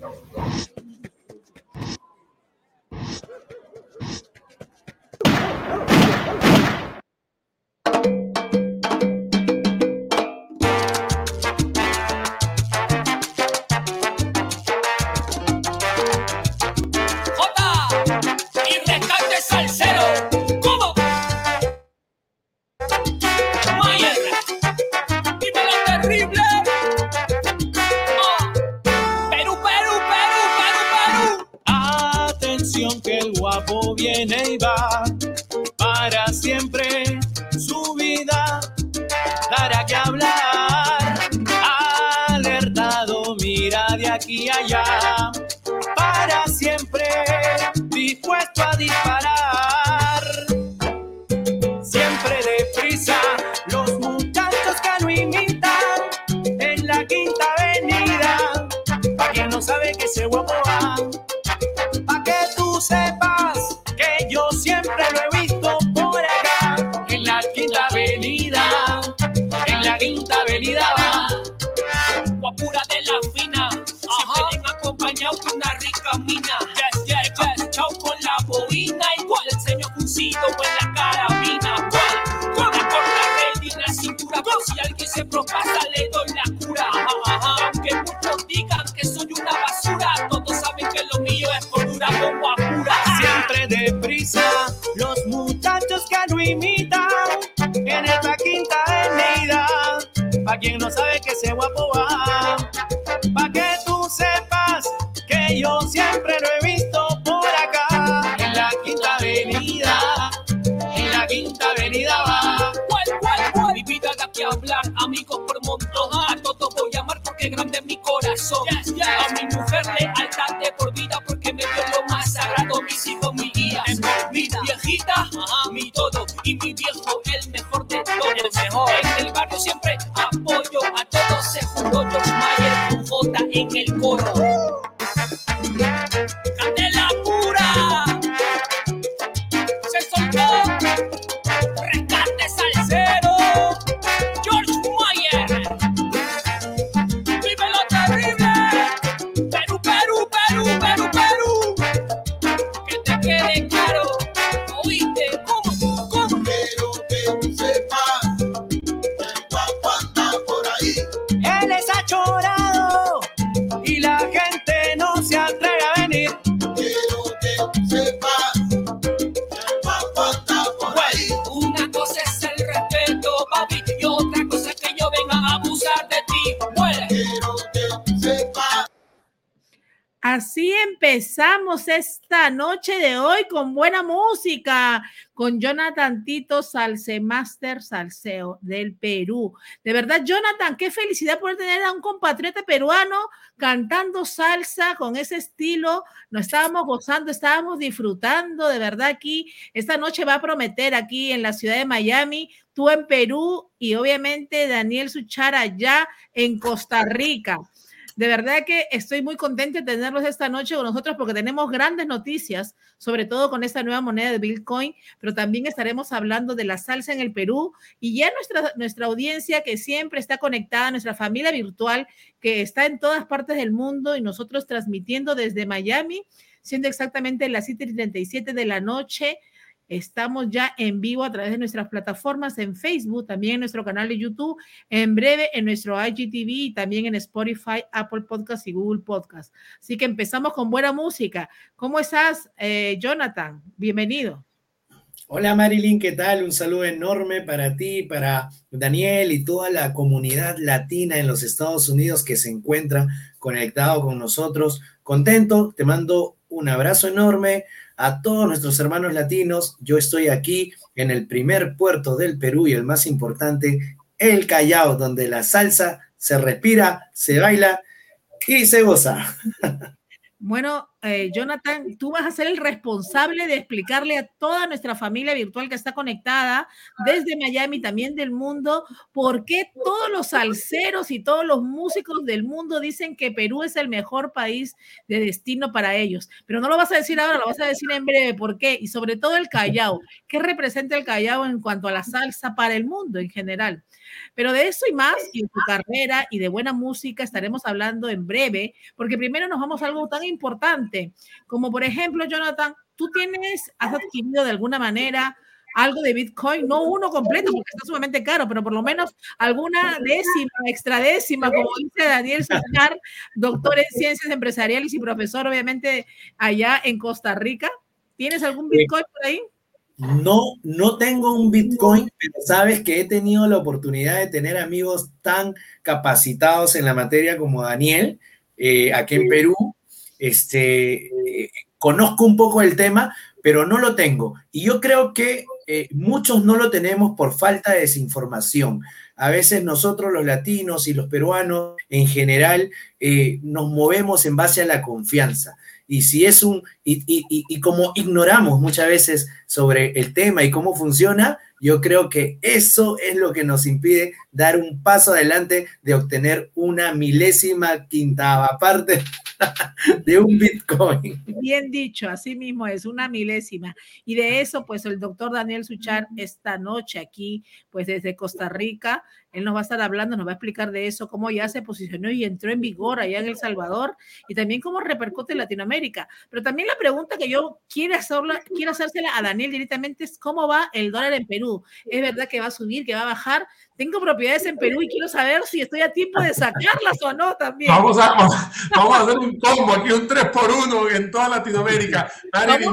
that was esta noche de hoy con buena música, con Jonathan Tito Salse Master Salseo del Perú. De verdad, Jonathan, qué felicidad poder tener a un compatriota peruano cantando salsa con ese estilo. Nos estábamos gozando, estábamos disfrutando, de verdad aquí. Esta noche va a prometer aquí en la ciudad de Miami, tú en Perú y obviamente Daniel Suchara allá en Costa Rica. De verdad que estoy muy contenta de tenerlos esta noche con nosotros porque tenemos grandes noticias, sobre todo con esta nueva moneda de Bitcoin, pero también estaremos hablando de la salsa en el Perú y ya nuestra, nuestra audiencia que siempre está conectada, nuestra familia virtual que está en todas partes del mundo y nosotros transmitiendo desde Miami, siendo exactamente las 7:37 de la noche Estamos ya en vivo a través de nuestras plataformas en Facebook, también en nuestro canal de YouTube, en breve en nuestro IGTV y también en Spotify, Apple Podcast y Google Podcast. Así que empezamos con buena música. ¿Cómo estás, eh, Jonathan? Bienvenido. Hola Marilyn, ¿qué tal? Un saludo enorme para ti, para Daniel y toda la comunidad latina en los Estados Unidos que se encuentra conectado con nosotros. Contento, te mando un abrazo enorme a todos nuestros hermanos latinos. Yo estoy aquí en el primer puerto del Perú y el más importante, el Callao, donde la salsa se respira, se baila y se goza. Bueno, eh, Jonathan, tú vas a ser el responsable de explicarle a toda nuestra familia virtual que está conectada desde Miami, también del mundo, por qué todos los salseros y todos los músicos del mundo dicen que Perú es el mejor país de destino para ellos. Pero no lo vas a decir ahora, lo vas a decir en breve, ¿por qué? Y sobre todo el Callao. ¿Qué representa el Callao en cuanto a la salsa para el mundo en general? Pero de eso y más, y de tu carrera y de buena música estaremos hablando en breve, porque primero nos vamos a algo tan importante, como por ejemplo, Jonathan, tú tienes, has adquirido de alguna manera algo de Bitcoin, no uno completo porque está sumamente caro, pero por lo menos alguna décima, extra décima, como dice Daniel Suchar, doctor en ciencias empresariales y profesor obviamente allá en Costa Rica. ¿Tienes algún Bitcoin por ahí? No, no tengo un Bitcoin, pero sabes que he tenido la oportunidad de tener amigos tan capacitados en la materia como Daniel, eh, aquí en Perú. Este, eh, conozco un poco el tema, pero no lo tengo. Y yo creo que eh, muchos no lo tenemos por falta de desinformación. A veces nosotros los latinos y los peruanos en general nos movemos en base a la confianza y si es un, y, y, y, como ignoramos muchas veces sobre el tema y cómo funciona, yo creo que eso es lo que nos impide dar un paso adelante de obtener una milésima quintava parte de un Bitcoin. Bien dicho, así mismo es, una milésima. Y de eso, pues el doctor Daniel Suchar esta noche aquí, pues desde Costa Rica, él nos va a estar hablando, nos va a explicar de eso, cómo ya se posicionó y entró en vigor allá en El Salvador y también cómo repercute en Latinoamérica. Pero también la pregunta que yo quiero, hacerla, quiero hacérsela a Daniel directamente es cómo va el dólar en Perú. ¿Es verdad que va a subir, que va a bajar? Tengo propiedades en Perú y quiero saber si estoy a tiempo de sacarlas o no también. Vamos a, vamos a hacer un combo aquí, un 3 por 1 en toda Latinoamérica. Marilyn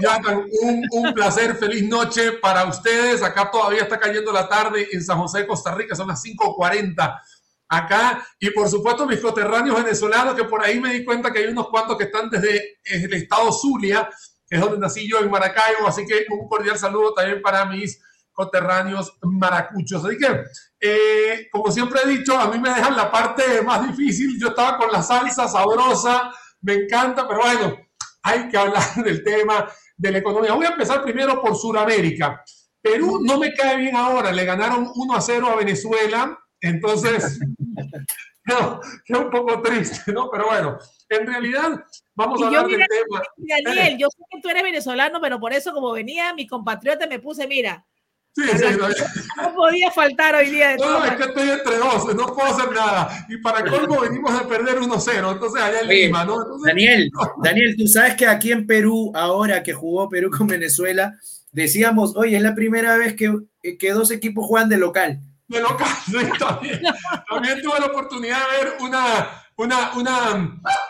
un, un placer, feliz noche para ustedes. Acá todavía está cayendo la tarde en San José, Costa Rica, son las 5.40 acá. Y por supuesto mis coterráneos venezolanos, que por ahí me di cuenta que hay unos cuantos que están desde el estado Zulia, que es donde nací yo en Maracaibo. Así que un cordial saludo también para mis coterráneos maracuchos. Así que, eh, como siempre he dicho, a mí me dejan la parte más difícil. Yo estaba con la salsa sabrosa, me encanta, pero bueno, hay que hablar del tema de la economía. Voy a empezar primero por Sudamérica. Perú no me cae bien ahora, le ganaron 1 a 0 a Venezuela, entonces no, queda un poco triste, ¿no? Pero bueno, en realidad vamos a hablar del tema. Daniel, yo sé que tú eres venezolano, pero por eso como venía mi compatriota me puse, mira, Sí, sí, no, podía faltar hoy día. De no, es que estoy entre dos, no puedo hacer nada. Y para colmo venimos a perder 1-0, entonces allá en Lima, ¿no? Daniel, Daniel, tú sabes que aquí en Perú, ahora que jugó Perú con Venezuela, decíamos, oye, es la primera vez que, que dos equipos juegan de local. De local, sí, también. también tuve la oportunidad de ver una, una,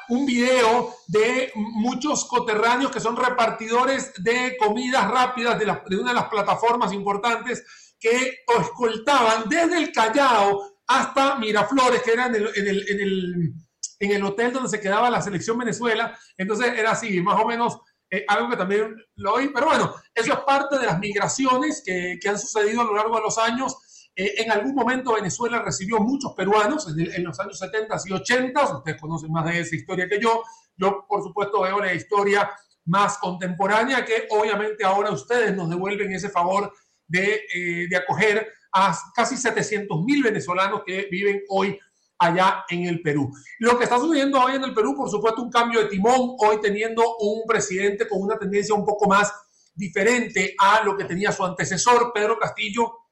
un video de muchos coterráneos que son repartidores de comidas rápidas de, una de las plataformas importantes que escoltaban desde el Callao hasta Miraflores, que era en el, en el, en el, en el hotel donde se quedaba la selección Venezuela. Entonces era así, más o menos eh, algo que también lo oí. Pero bueno, eso es parte de las migraciones que, que han sucedido a lo largo de los años eh, en algún momento Venezuela recibió muchos peruanos en, los años 70 y 80, ustedes conocen más de esa historia que yo. Yo, por supuesto, veo la historia más contemporánea que obviamente ahora ustedes nos devuelven ese favor de, eh, de acoger a casi 700 mil venezolanos que viven hoy allá en el Perú. Lo que está sucediendo hoy en el Perú, por supuesto, un cambio de timón, hoy teniendo un presidente con una tendencia un poco más diferente a lo que tenía su antecesor, Pedro Castillo,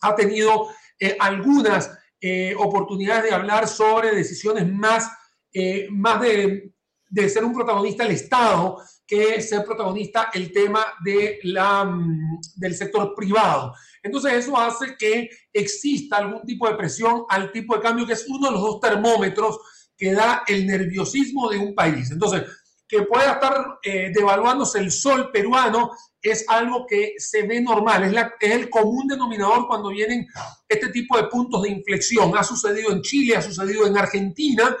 ha tenido eh, algunas eh, oportunidades de hablar sobre decisiones más, eh, más de, de, ser un protagonista el Estado que ser protagonista el tema de la, mm, del sector privado. Entonces eso hace que exista algún tipo de presión al tipo de cambio, que es uno de los dos termómetros que da el nerviosismo de un país. Entonces, que pueda estar devaluándose el sol peruano es algo que se ve normal, es, el común denominador cuando vienen este tipo de puntos de inflexión. Ha sucedido en Chile, ha sucedido en Argentina,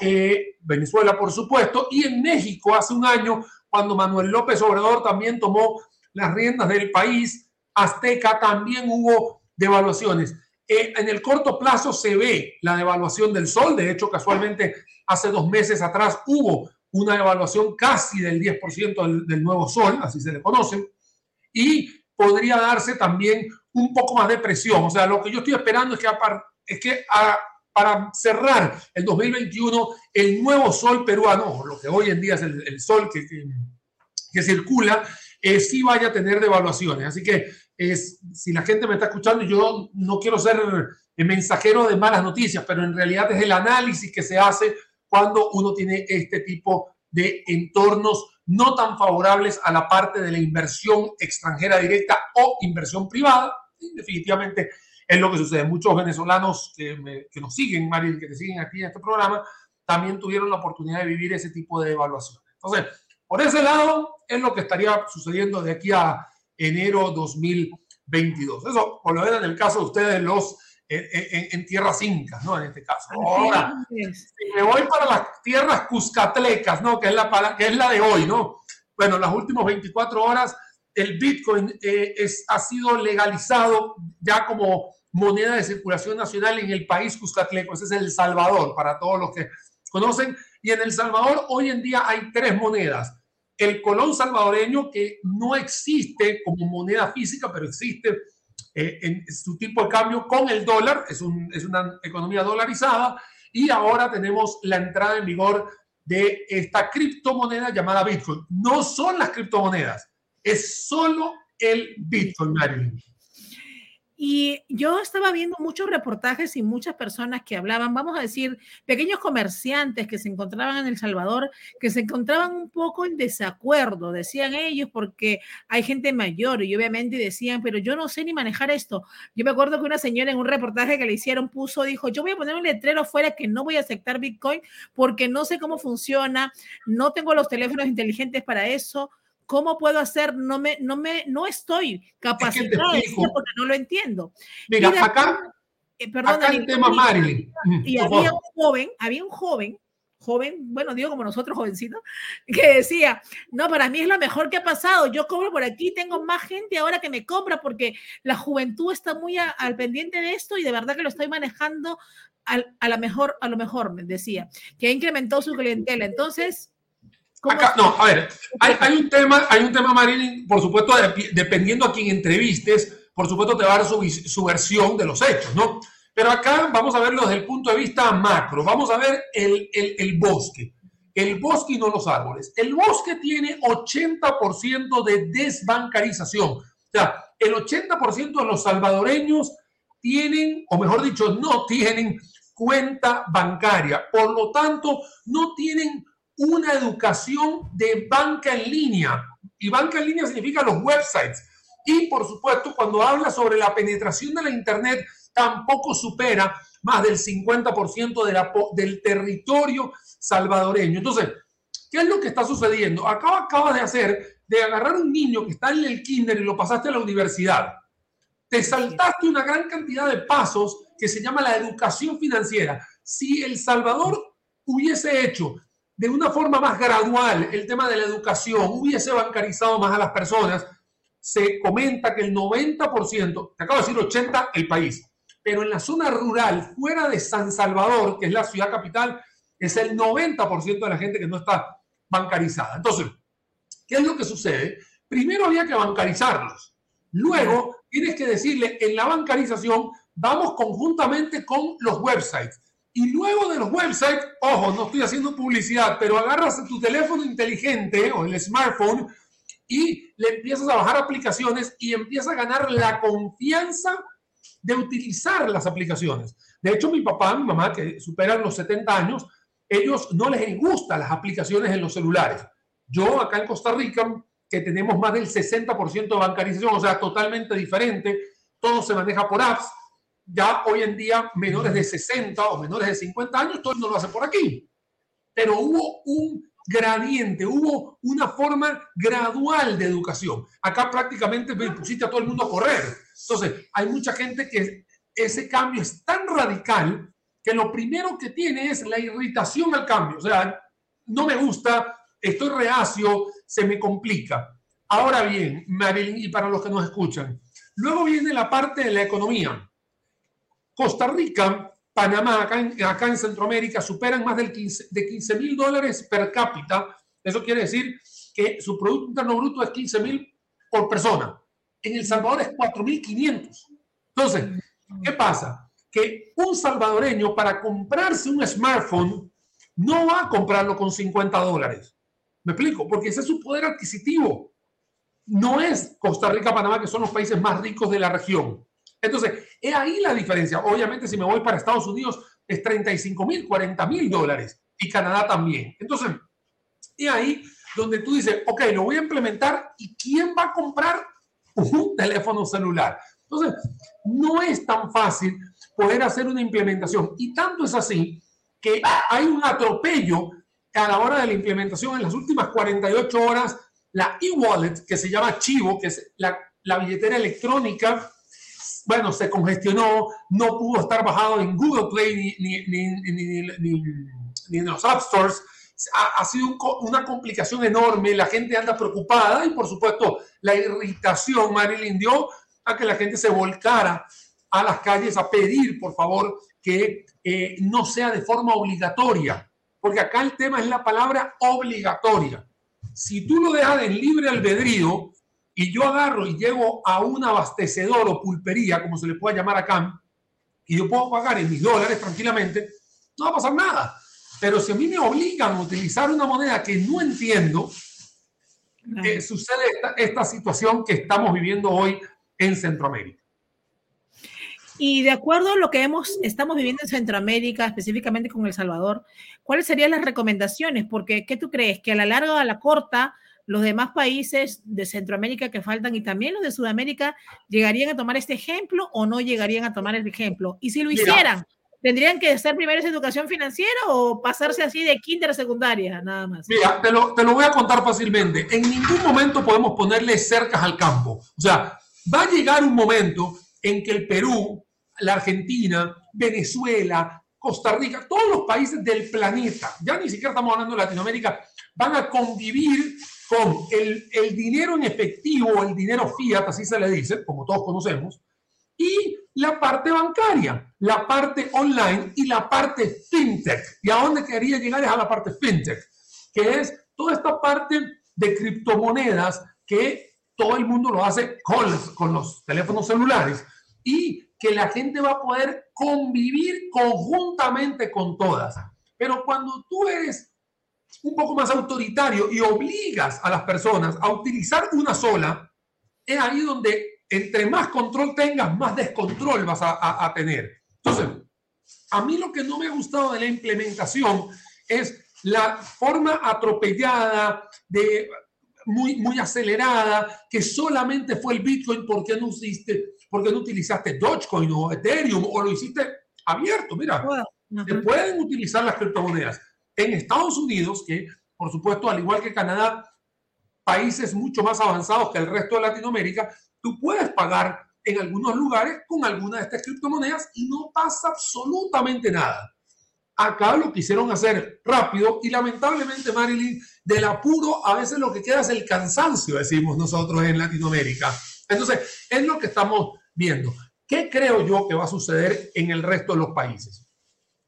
eh, Venezuela por supuesto, y en México hace un año, cuando Manuel López Obrador también tomó las riendas del país, Azteca también hubo devaluaciones. Eh, en el corto plazo se ve la devaluación del sol, de hecho casualmente hace dos meses atrás hubo una evaluación casi del 10% del, nuevo sol, así se le conoce, y podría darse también un poco más de presión. O sea, lo que yo estoy esperando es que, es que para cerrar el 2021, el nuevo sol peruano, lo que hoy en día es el, sol que, que, circula, eh, sí vaya a tener devaluaciones. Así que es, si la gente me está escuchando, yo no quiero ser el mensajero de malas noticias, pero en realidad es el análisis que se hace cuando uno tiene este tipo de entornos no tan favorables a la parte de la inversión extranjera directa o inversión privada. definitivamente es lo que sucede. Muchos venezolanos que, nos siguen, Mario, que te siguen aquí en este programa, también tuvieron la oportunidad de vivir ese tipo de evaluaciones. Entonces, por ese lado, es lo que estaría sucediendo de aquí a enero 2022. Eso, por lo menos en el caso de ustedes, los en, tierras incas, ¿no? En este caso. Ahora, si me voy para las tierras cuscatlecas, ¿no? Que es la, que es la de hoy, ¿no? Bueno, las últimas 24 horas el Bitcoin eh, es, ha sido legalizado ya como moneda de circulación nacional en el país cuscatleco. Ese es El Salvador, para todos los que conocen. Y en El Salvador hoy en día hay tres monedas. El colón salvadoreño, que no existe como moneda física, pero existe eh, en su tipo de cambio con el dólar, es, es una economía dolarizada, y ahora tenemos la entrada en vigor de esta criptomoneda llamada Bitcoin. No son las criptomonedas, es solo el Bitcoin, Marilyn. Y yo estaba viendo muchos reportajes y muchas personas que hablaban, vamos a decir, pequeños comerciantes que se encontraban en El Salvador, que se encontraban un poco en desacuerdo, decían ellos, porque hay gente mayor y obviamente decían, pero yo no sé ni manejar esto. Yo me acuerdo que una señora en un reportaje que le hicieron puso, dijo, yo voy a poner un letrero afuera que no voy a aceptar Bitcoin porque no sé cómo funciona, no tengo los teléfonos inteligentes para eso ¿Cómo puedo hacer? No me, no me, no estoy capacitada porque no lo entiendo. Mira, acá, eh, acá el tema Marilyn. Y había un joven, había un joven, joven, bueno, digo como nosotros jovencitos, que decía, no, para mí es lo mejor que ha pasado. Yo cobro por aquí, tengo más gente ahora que me compra porque la juventud está muy al pendiente de esto y de verdad que lo estoy manejando al, a, lo mejor, a lo mejor, me decía, que ha incrementado su clientela. Entonces, no, a ver, hay, un tema, hay un tema, Marilyn, por supuesto, dependiendo a quién entrevistes, por supuesto te va a dar su, versión de los hechos, ¿no? Pero acá vamos a verlo desde el punto de vista macro, vamos a ver el, el bosque. El bosque y no los árboles. El bosque tiene 80% de desbancarización. O sea, el 80% de los salvadoreños tienen, o mejor dicho, no tienen cuenta bancaria. Por lo tanto, no tienen una educación de banca en línea. Y banca en línea significa los websites. Y por supuesto, cuando habla sobre la penetración de la Internet, tampoco supera más del 50% de la, del territorio salvadoreño. Entonces, ¿qué es lo que está sucediendo? Acaba, acabas de hacer de agarrar un niño que está en el kinder y lo pasaste a la universidad. Te saltaste una gran cantidad de pasos que se llama la educación financiera. Si El Salvador hubiese hecho de una forma más gradual el tema de la educación, hubiese bancarizado más a las personas, se comenta que el 90%, te acabo de decir 80 el país, pero en la zona rural, fuera de San Salvador, que es la ciudad capital, es el 90% de la gente que no está bancarizada. Entonces, ¿qué es lo que sucede? Primero había que bancarizarlos. Luego, tienes que decirle, en la bancarización vamos conjuntamente con los websites. Y luego de los websites, ojo, no estoy haciendo publicidad, pero agarras tu teléfono inteligente o el smartphone y le empiezas a bajar aplicaciones y empiezas a ganar la confianza de utilizar las aplicaciones. De hecho, mi papá, mi mamá, que superan los 70 años, ellos no les gustan las aplicaciones en los celulares. Yo acá en Costa Rica, que tenemos más del 60% de bancarización, o sea, totalmente diferente, todo se maneja por apps, ya hoy en día menores de 60 o menores de 50 años, todo no lo hace por aquí. Pero hubo un gradiente, hubo una forma gradual de educación. Acá prácticamente me pusiste a todo el mundo a correr. Entonces, hay mucha gente que ese cambio es tan radical que lo primero que tiene es la irritación al cambio. O sea, no me gusta, estoy reacio, se me complica. Ahora bien, Marilyn, y para los que nos escuchan, luego viene la parte de la economía. Costa Rica Panamá, acá en, Centroamérica, superan más del 15, de 15 mil dólares per cápita. Eso quiere decir que su Producto Interno Bruto es 15 mil por persona. En El Salvador es 4.500. Entonces, ¿qué pasa? Que un salvadoreño para comprarse un smartphone no va a comprarlo con 50 dólares. ¿Me explico? Porque ese es su poder adquisitivo. No es Costa Rica, Panamá, que son los países más ricos de la región. Entonces, es ahí la diferencia. Obviamente, si me voy para Estados Unidos, es 35 mil, 40 mil dólares. Y Canadá también. Entonces, es ahí donde tú dices, ok, lo voy a implementar y ¿quién va a comprar un teléfono celular? Entonces, no es tan fácil poder hacer una implementación. Y tanto es así que hay un atropello a la hora de la implementación en las últimas 48 horas. La e-wallet, que se llama Chivo, que es la, la billetera electrónica, bueno, se congestionó, no pudo estar bajado en Google Play ni, ni, ni, ni, en los App Stores ha, sido una complicación enorme, la gente anda preocupada y por supuesto la irritación, Marilyn, dio a que la gente se volcara a las calles a pedir, por favor, que eh, no sea de forma obligatoria, porque acá el tema es la palabra obligatoria. Si tú lo dejas en libre albedrío y yo agarro y llego a un abastecedor o pulpería, como se le puede llamar acá, y yo puedo pagar en mis dólares tranquilamente, no va a pasar nada. Pero si a mí me obligan a utilizar una moneda que no entiendo, eh, sucede esta, situación que estamos viviendo hoy en Centroamérica. Y de acuerdo a lo que hemos, estamos viviendo en Centroamérica, específicamente con El Salvador, ¿cuáles serían las recomendaciones? Porque, ¿qué tú crees? ¿Que a la larga o a la corta los demás países de Centroamérica que faltan y también los de Sudamérica llegarían a tomar este ejemplo o no llegarían a tomar el ejemplo? Y si lo hicieran, ¿Tendrían que ser primero esa educación financiera o pasarse así de kinder a secundaria, nada más? Mira, te lo, te lo voy a contar fácilmente. En ningún momento podemos ponerle cercas al campo. O sea, va a llegar un momento en que el Perú, la Argentina, Venezuela, Costa Rica, todos los países del planeta, ya ni siquiera estamos hablando de Latinoamérica, van a convivir con el, el dinero en efectivo, el dinero fiat, así se le dice, como todos conocemos, y la parte bancaria, la parte online y la parte fintech. ¿Y a dónde quería llegar? Es a la parte fintech, que es toda esta parte de criptomonedas que todo el mundo lo hace con los, con los teléfonos celulares y que la gente va a poder convivir conjuntamente con todas. Pero cuando tú eres un poco más autoritario y obligas a las personas a utilizar una sola, es ahí donde entre más control tengas, más descontrol vas a, tener. Entonces, a mí lo que no me ha gustado de la implementación es la forma atropellada, de, muy, muy acelerada, que solamente fue el Bitcoin porque no, hiciste, porque no utilizaste Dogecoin o Ethereum o lo hiciste abierto. Mira, se pueden utilizar las criptomonedas. En Estados Unidos, que por supuesto, al igual que Canadá, países mucho más avanzados que el resto de Latinoamérica, tú puedes pagar en algunos lugares con alguna de estas criptomonedas y no pasa absolutamente nada. Acá lo quisieron hacer rápido y lamentablemente, Marilyn, del apuro a veces lo que queda es el cansancio, decimos nosotros en Latinoamérica. Entonces, es lo que estamos viendo. ¿Qué creo yo que va a suceder en el resto de los países?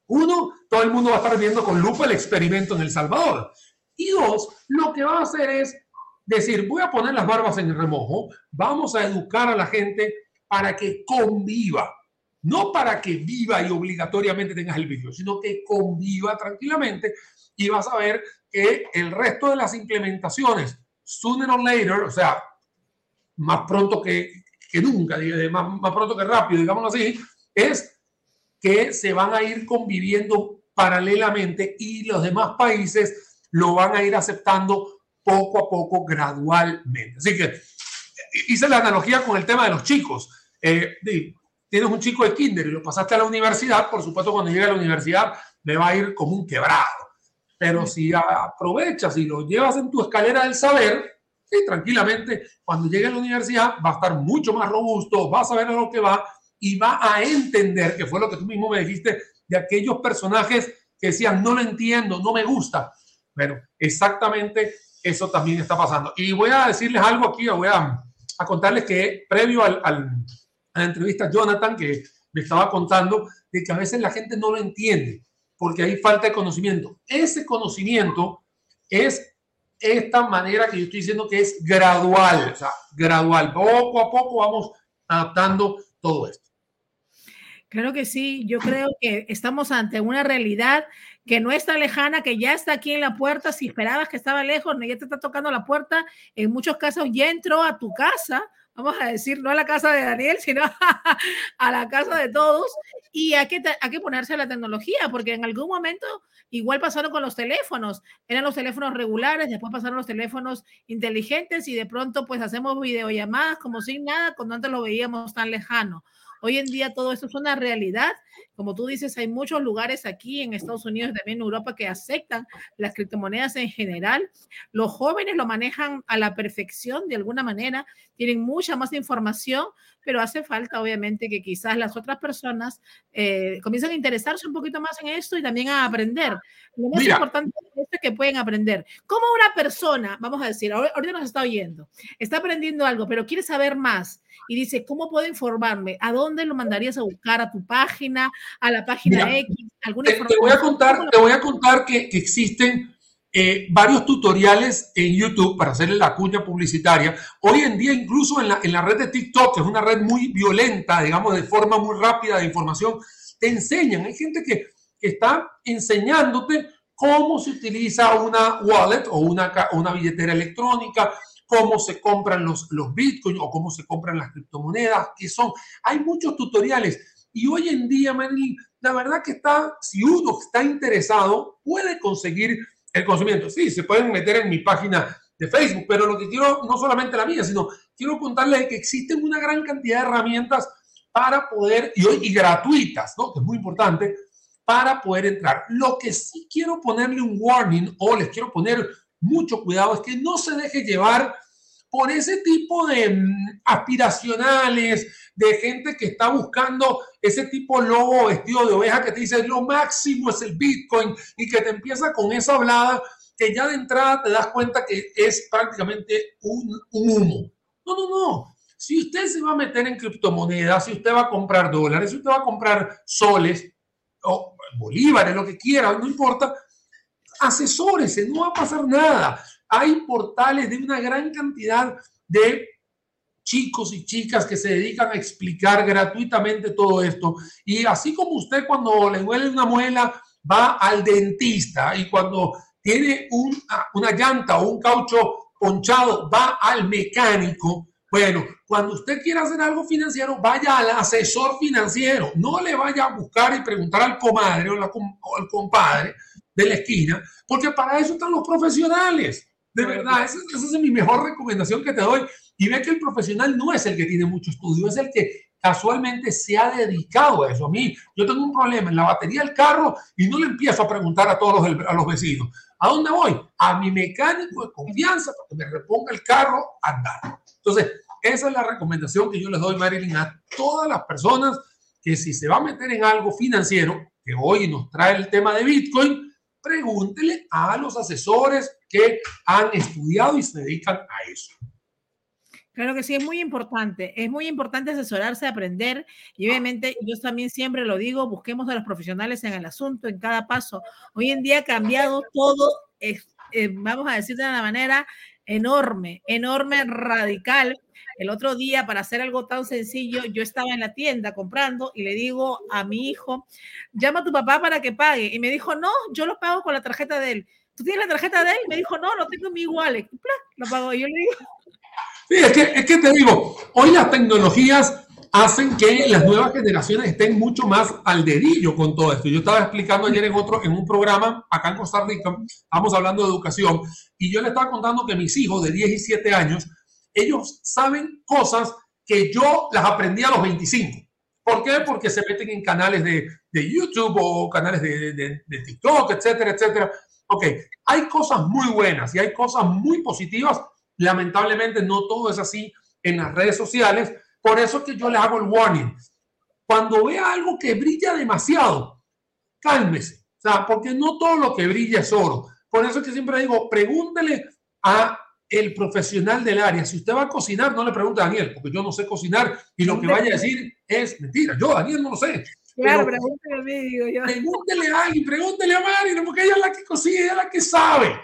Uno, todo el mundo va a estar viendo con lupa el experimento en El Salvador. Y dos, lo que va a hacer es decir, voy a poner las barbas en el remojo, vamos a educar a la gente para que conviva, no para que viva y obligatoriamente tengas el vídeo, sino que conviva tranquilamente y vas a ver que el resto de las implementaciones, sooner or later, o sea, más pronto que, nunca, más, más pronto que rápido, digámoslo así, es que se van a ir conviviendo paralelamente y los demás países lo van a ir aceptando poco a poco, gradualmente. Así que hice la analogía con el tema de los chicos. Eh, tienes un chico de kinder y lo pasaste a la universidad, por supuesto cuando llegue a la universidad le va a ir como un quebrado. Pero si aprovechas y lo llevas en tu escalera del saber, sí, tranquilamente, cuando llegue a la universidad va a estar mucho más robusto, va a saber a lo que va y va a entender, que fue lo que tú mismo me dijiste, de aquellos personajes que decían, no lo entiendo, no me gusta. Bueno, exactamente eso también está pasando. Y voy a decirles algo aquí, voy a, a contarles que previo al, a la entrevista Jonathan, que me estaba contando de que a veces la gente no lo entiende porque hay falta de conocimiento. Ese conocimiento es esta manera que yo estoy diciendo que es gradual, o sea, gradual. Poco a poco vamos adaptando todo esto. Claro que sí, yo creo que estamos ante una realidad que no está lejana, que ya está aquí en la puerta. Si esperabas que estaba lejos, ya te está tocando la puerta. En muchos casos ya entró a tu casa, vamos a decir, no a la casa de Daniel, sino a la casa de todos. Y hay que, hay que ponerse a la tecnología, porque en algún momento igual pasaron con los teléfonos. Eran los teléfonos regulares, después pasaron los teléfonos inteligentes y de pronto pues hacemos videollamadas como sin nada, cuando antes lo veíamos tan lejano. Hoy en día todo esto es una realidad. Como tú dices, hay muchos lugares aquí en Estados Unidos también en Europa que aceptan las criptomonedas en general. Los jóvenes lo manejan a la perfección de alguna manera, tienen mucha más información, pero hace falta obviamente que quizás las otras personas eh, comiencen a interesarse un poquito más en esto y también a aprender. Lo más importante es que pueden aprender. Como una persona, vamos a decir, ahorita nos está oyendo, está aprendiendo algo, pero quiere saber más y dice, ¿cómo puedo informarme? ¿A dónde lo mandarías a buscar? ¿A tu página? ¿A la página X? ¿Alguna te, te, voy a contar, te voy a contar que, que existen eh, varios tutoriales en YouTube para hacerle la cuña publicitaria. Hoy en día, incluso en la, en la red de TikTok, que es una red muy violenta, digamos, de forma muy rápida de información, te enseñan. Hay gente que, que está enseñándote cómo se utiliza una wallet o una, una billetera electrónica, cómo se compran los, los bitcoins o cómo se compran las criptomonedas, que son. Hay muchos tutoriales. Y hoy en día, Marilyn, la verdad que está, si uno está interesado, puede conseguir el conocimiento. Sí, se pueden meter en mi página de Facebook, pero lo que quiero, no solamente la mía, sino quiero contarles que existen una gran cantidad de herramientas para poder, y, y gratuitas, ¿no? Que es muy importante, para poder entrar. Lo que sí quiero ponerle un warning o les quiero poner mucho cuidado es que no se deje llevar por ese tipo de mm, aspiracionales, de gente que está buscando ese tipo lobo vestido de oveja que te dice lo máximo es el Bitcoin y que te empieza con esa hablada que ya de entrada te das cuenta que es prácticamente un, humo. No, no, no. Si usted se va a meter en criptomonedas, si usted va a comprar dólares, si usted va a comprar soles o bolívares, lo que quiera, no importa, asesórese, no va a pasar nada. Hay portales de una gran cantidad de chicos y chicas que se dedican a explicar gratuitamente todo esto. Y así como usted cuando le duele una muela va al dentista y cuando tiene una llanta o un caucho ponchado va al mecánico, bueno, cuando usted quiera hacer algo financiero, vaya al asesor financiero. No le vaya a buscar y preguntar al comadre o, al compadre de la esquina, porque para eso están los profesionales. De verdad, esa, esa es mi mejor recomendación que te doy y ve que el profesional no es el que tiene mucho estudio, es el que casualmente se ha dedicado a eso. A mí, yo tengo un problema en la batería del carro y no le empiezo a preguntar a todos los, a los vecinos. ¿A dónde voy? A mi mecánico de confianza para que me reponga el carro a andar. Entonces, esa es la recomendación que yo les doy, Marilyn, a todas las personas que si se va a meter en algo financiero, que hoy nos trae el tema de Bitcoin, pregúntele a los asesores que han estudiado y se dedican a eso. Claro que sí, es muy importante. Es muy importante asesorarse, aprender. Y obviamente, yo también siempre lo digo, busquemos a los profesionales en el asunto, en cada paso. Hoy en día ha cambiado todo, eh, vamos a decir de una manera enorme, enorme, radical. El otro día, para hacer algo tan sencillo, yo estaba en la tienda comprando y le digo a mi hijo, llama a tu papá para que pague. Y me dijo, no, yo lo pago con la tarjeta de él. ¿Tú tienes la tarjeta de él? Me dijo, no, lo tengo en mi wallet. Lo pago. Y yo le digo, Sí, es que, es que te digo, hoy las tecnologías hacen que las nuevas generaciones estén mucho más al dedillo con todo esto. Yo estaba explicando ayer en otro, en un programa acá en Costa Rica, estamos hablando de educación, y yo le estaba contando que mis hijos de 10 y 7 años, ellos saben cosas que yo las aprendí a los 25. ¿Por qué? Porque se meten en canales de, de YouTube o canales de, de, de TikTok, etcétera, etcétera. Ok, hay cosas muy buenas y hay cosas muy positivas Lamentablemente no todo es así en las redes sociales. Por eso que yo les hago el warning. Cuando vea algo que brilla demasiado, cálmese. O sea, porque no todo lo que brilla es oro. Por eso que siempre digo, pregúntele a el profesional del área. Si usted va a cocinar, no le pregunte a Daniel, porque yo no sé cocinar y lo que vaya a decir es mentira. Yo, Daniel, no lo sé. Claro, pregúntele a mí, digo yo. Pregúntele a alguien, pregúntele a Mari, porque ella es la que cocina, ella es la que sabe.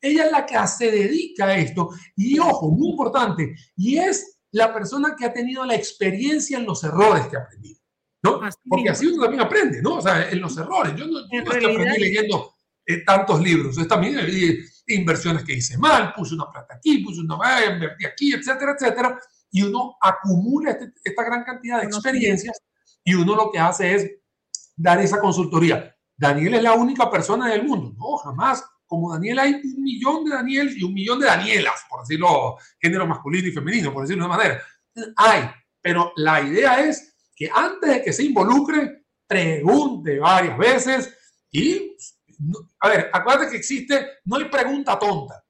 Ella es la que se dedica a esto. Y ojo, muy importante, y es la persona que ha tenido la experiencia en los errores que ha aprendido. ¿no? Porque así uno también aprende, ¿no? O sea, en los errores. Yo no, yo no aprendí leyendo eh, tantos libros. Es también eh, inversiones que hice mal, puse una plata aquí, puse una invertí aquí, etcétera, etcétera. Y uno acumula este, esta gran cantidad de experiencias y uno lo que hace es dar esa consultoría. Daniel es la única persona del mundo. No, jamás. Como Daniel hay un millón de Daniel y un millón de Danielas, por decirlo género masculino y femenino, por decirlo de una manera. Hay, pero la idea es que antes de que se involucre, pregunte varias veces y, a ver, acuérdate que existe, no hay pregunta tonta.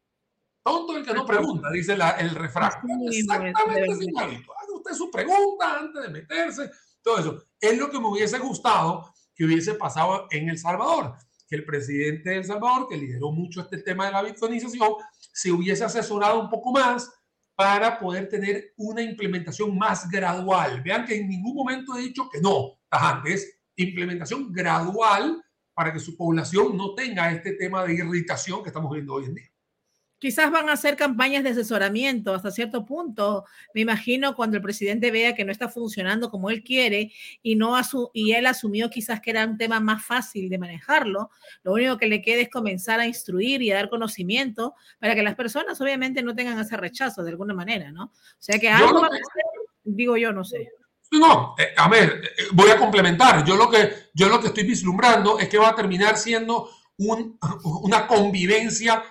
Tonto el que no pregunta, dice el refrán. Exactamente Haga usted su pregunta antes de meterse todo eso. Es lo que me hubiese gustado que hubiese pasado en El Salvador, que el presidente de El Salvador, que lideró mucho este tema de la bitcoinización, se hubiese asesorado un poco más para poder tener una implementación más gradual. Vean que en ningún momento he dicho que no, antes, implementación gradual para que su población no tenga este tema de irritación que estamos viendo hoy en día. Quizás van a hacer campañas de asesoramiento hasta cierto punto. Me imagino cuando el presidente vea que no está funcionando como él quiere y, no y él asumió quizás que era un tema más fácil de manejarlo, lo único que le queda es comenzar a instruir y a dar conocimiento para que las personas obviamente no tengan ese rechazo de alguna manera, ¿no? O sea que algo va a digo yo, no sé. No, eh, a ver, eh, voy a complementar. Yo lo que, yo lo que estoy vislumbrando es que va a terminar siendo un, una convivencia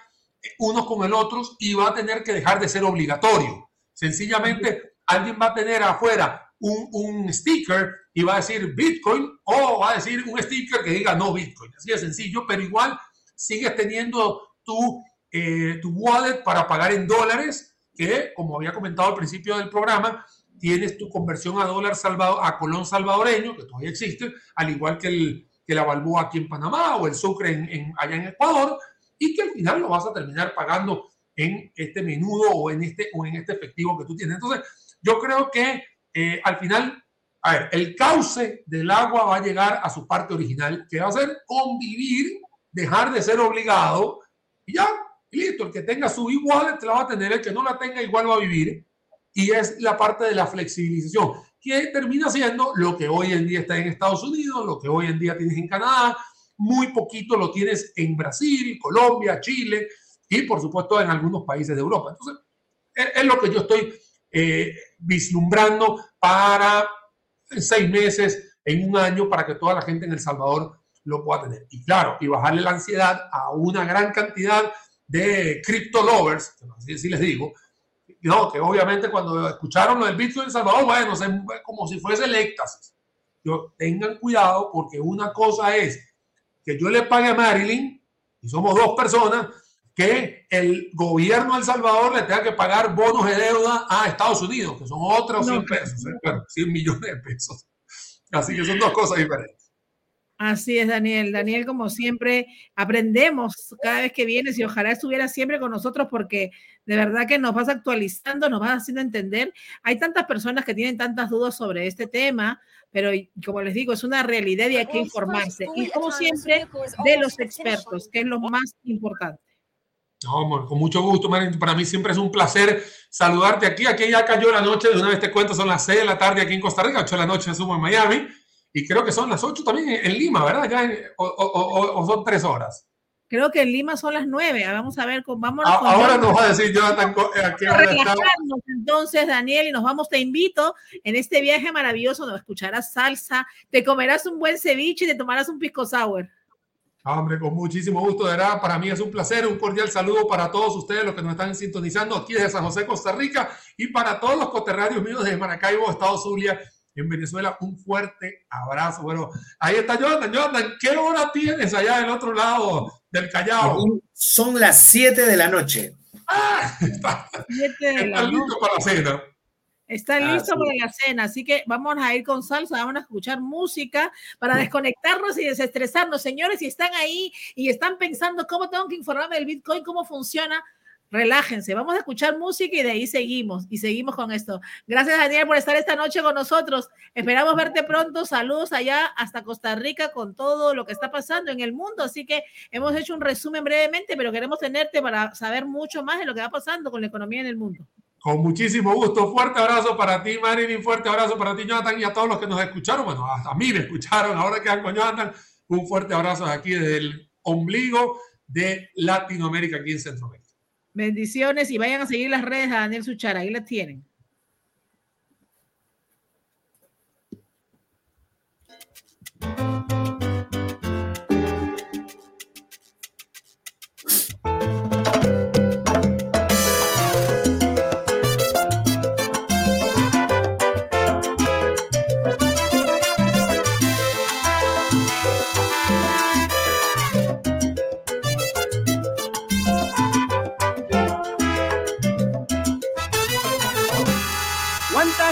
unos con el otro y va a tener que dejar de ser obligatorio. Sencillamente, alguien va a tener afuera un, un, sticker y va a decir Bitcoin o va a decir un sticker que diga no Bitcoin. Así de sencillo, pero igual sigues teniendo tu, eh, tu wallet para pagar en dólares, que como había comentado al principio del programa, tienes tu conversión a dólar salvado, a colón salvadoreño, que todavía existe, al igual que, el, que la balboa aquí en Panamá o el sucre en, allá en Ecuador, y que al final lo vas a terminar pagando en este menudo o en este, o en este efectivo que tú tienes. Entonces, yo creo que eh, al final, a ver, el cauce del agua va a llegar a su parte original, que va a ser convivir, dejar de ser obligado y ya, listo, el que tenga su igual te la va a tener, el que no la tenga igual va a vivir. Y es la parte de la flexibilización, que termina siendo lo que hoy en día está en Estados Unidos, lo que hoy en día tienes en Canadá, muy poquito lo tienes en Brasil, Colombia, Chile y por supuesto en algunos países de Europa. Entonces, es, lo que yo estoy eh, vislumbrando para seis meses, en un año, para que toda la gente en El Salvador lo pueda tener. Y claro, y bajarle la ansiedad a una gran cantidad de crypto lovers, así les digo, no, que obviamente cuando escucharon lo del Bitcoin en Salvador, bueno, es como si fuese el éxtasis. Yo, tengan cuidado porque una cosa es que yo le pague a Marilyn, y somos dos personas, que el gobierno de El Salvador le tenga que pagar bonos de deuda a Estados Unidos, que son otros 100 pesos, 100 millones de pesos. Así que son dos cosas diferentes. Así es, Daniel. Daniel, como siempre, aprendemos cada vez que vienes y ojalá estuviera siempre con nosotros porque de verdad que nos vas actualizando, nos vas haciendo entender. Hay tantas personas que tienen tantas dudas sobre este tema pero como les digo, es una realidad y hay que informarse. Y como siempre, de los expertos, que es lo más importante. No, amor, con mucho gusto, Para mí siempre es un placer saludarte aquí. Aquí ya cayó la noche, de una vez te cuento, son las 6 de la tarde aquí en Costa Rica, 8 de la noche sumo en Miami. Y creo que son las 8 también en Lima, ¿verdad? Ya o son 3 horas. Creo que en Lima son las nueve. Ah, vamos a ver, vamos a, Ahora nos va a decir Jonathan a qué hora Entonces, Daniel, y nos vamos, te invito en este viaje maravilloso donde escucharás salsa, te comerás un buen ceviche y te tomarás un pisco sour. Hombre, con muchísimo gusto, de verdad, para mí es un placer, un cordial saludo para todos ustedes, los que nos están sintonizando aquí desde San José, Costa Rica, y para todos los coterráneos míos de Maracaibo, Estado Zulia, en Venezuela, un fuerte abrazo. Bueno, ahí está Jonathan. Jonathan, ¿qué hora tienes allá del otro lado del Callao. Son las 7 de la noche. Ah, está, listo para la cena. Está ah, listo para la cena, así que vamos a ir con salsa, vamos a escuchar música para desconectarnos y desestresarnos. Señores, si están ahí y están pensando cómo tengo que informarme del Bitcoin, cómo funciona, relájense, vamos a escuchar música y de ahí seguimos y seguimos con esto. Gracias Daniel por estar esta noche con nosotros. Esperamos verte pronto. Saludos allá hasta Costa Rica con todo lo que está pasando en el mundo. Así que hemos hecho un resumen brevemente, pero queremos tenerte para saber mucho más de lo que va pasando con la economía en el mundo. Con muchísimo gusto. Fuerte abrazo para ti, Marilyn. Fuerte abrazo para ti, Jonathan, y a todos los que nos escucharon. Bueno, a mí me escucharon. Ahora que con Jonathan. Un fuerte abrazo aquí desde el ombligo de Latinoamérica, aquí en Centroamérica. Bendiciones y vayan a seguir las redes a Daniel Suchara, ahí las tienen.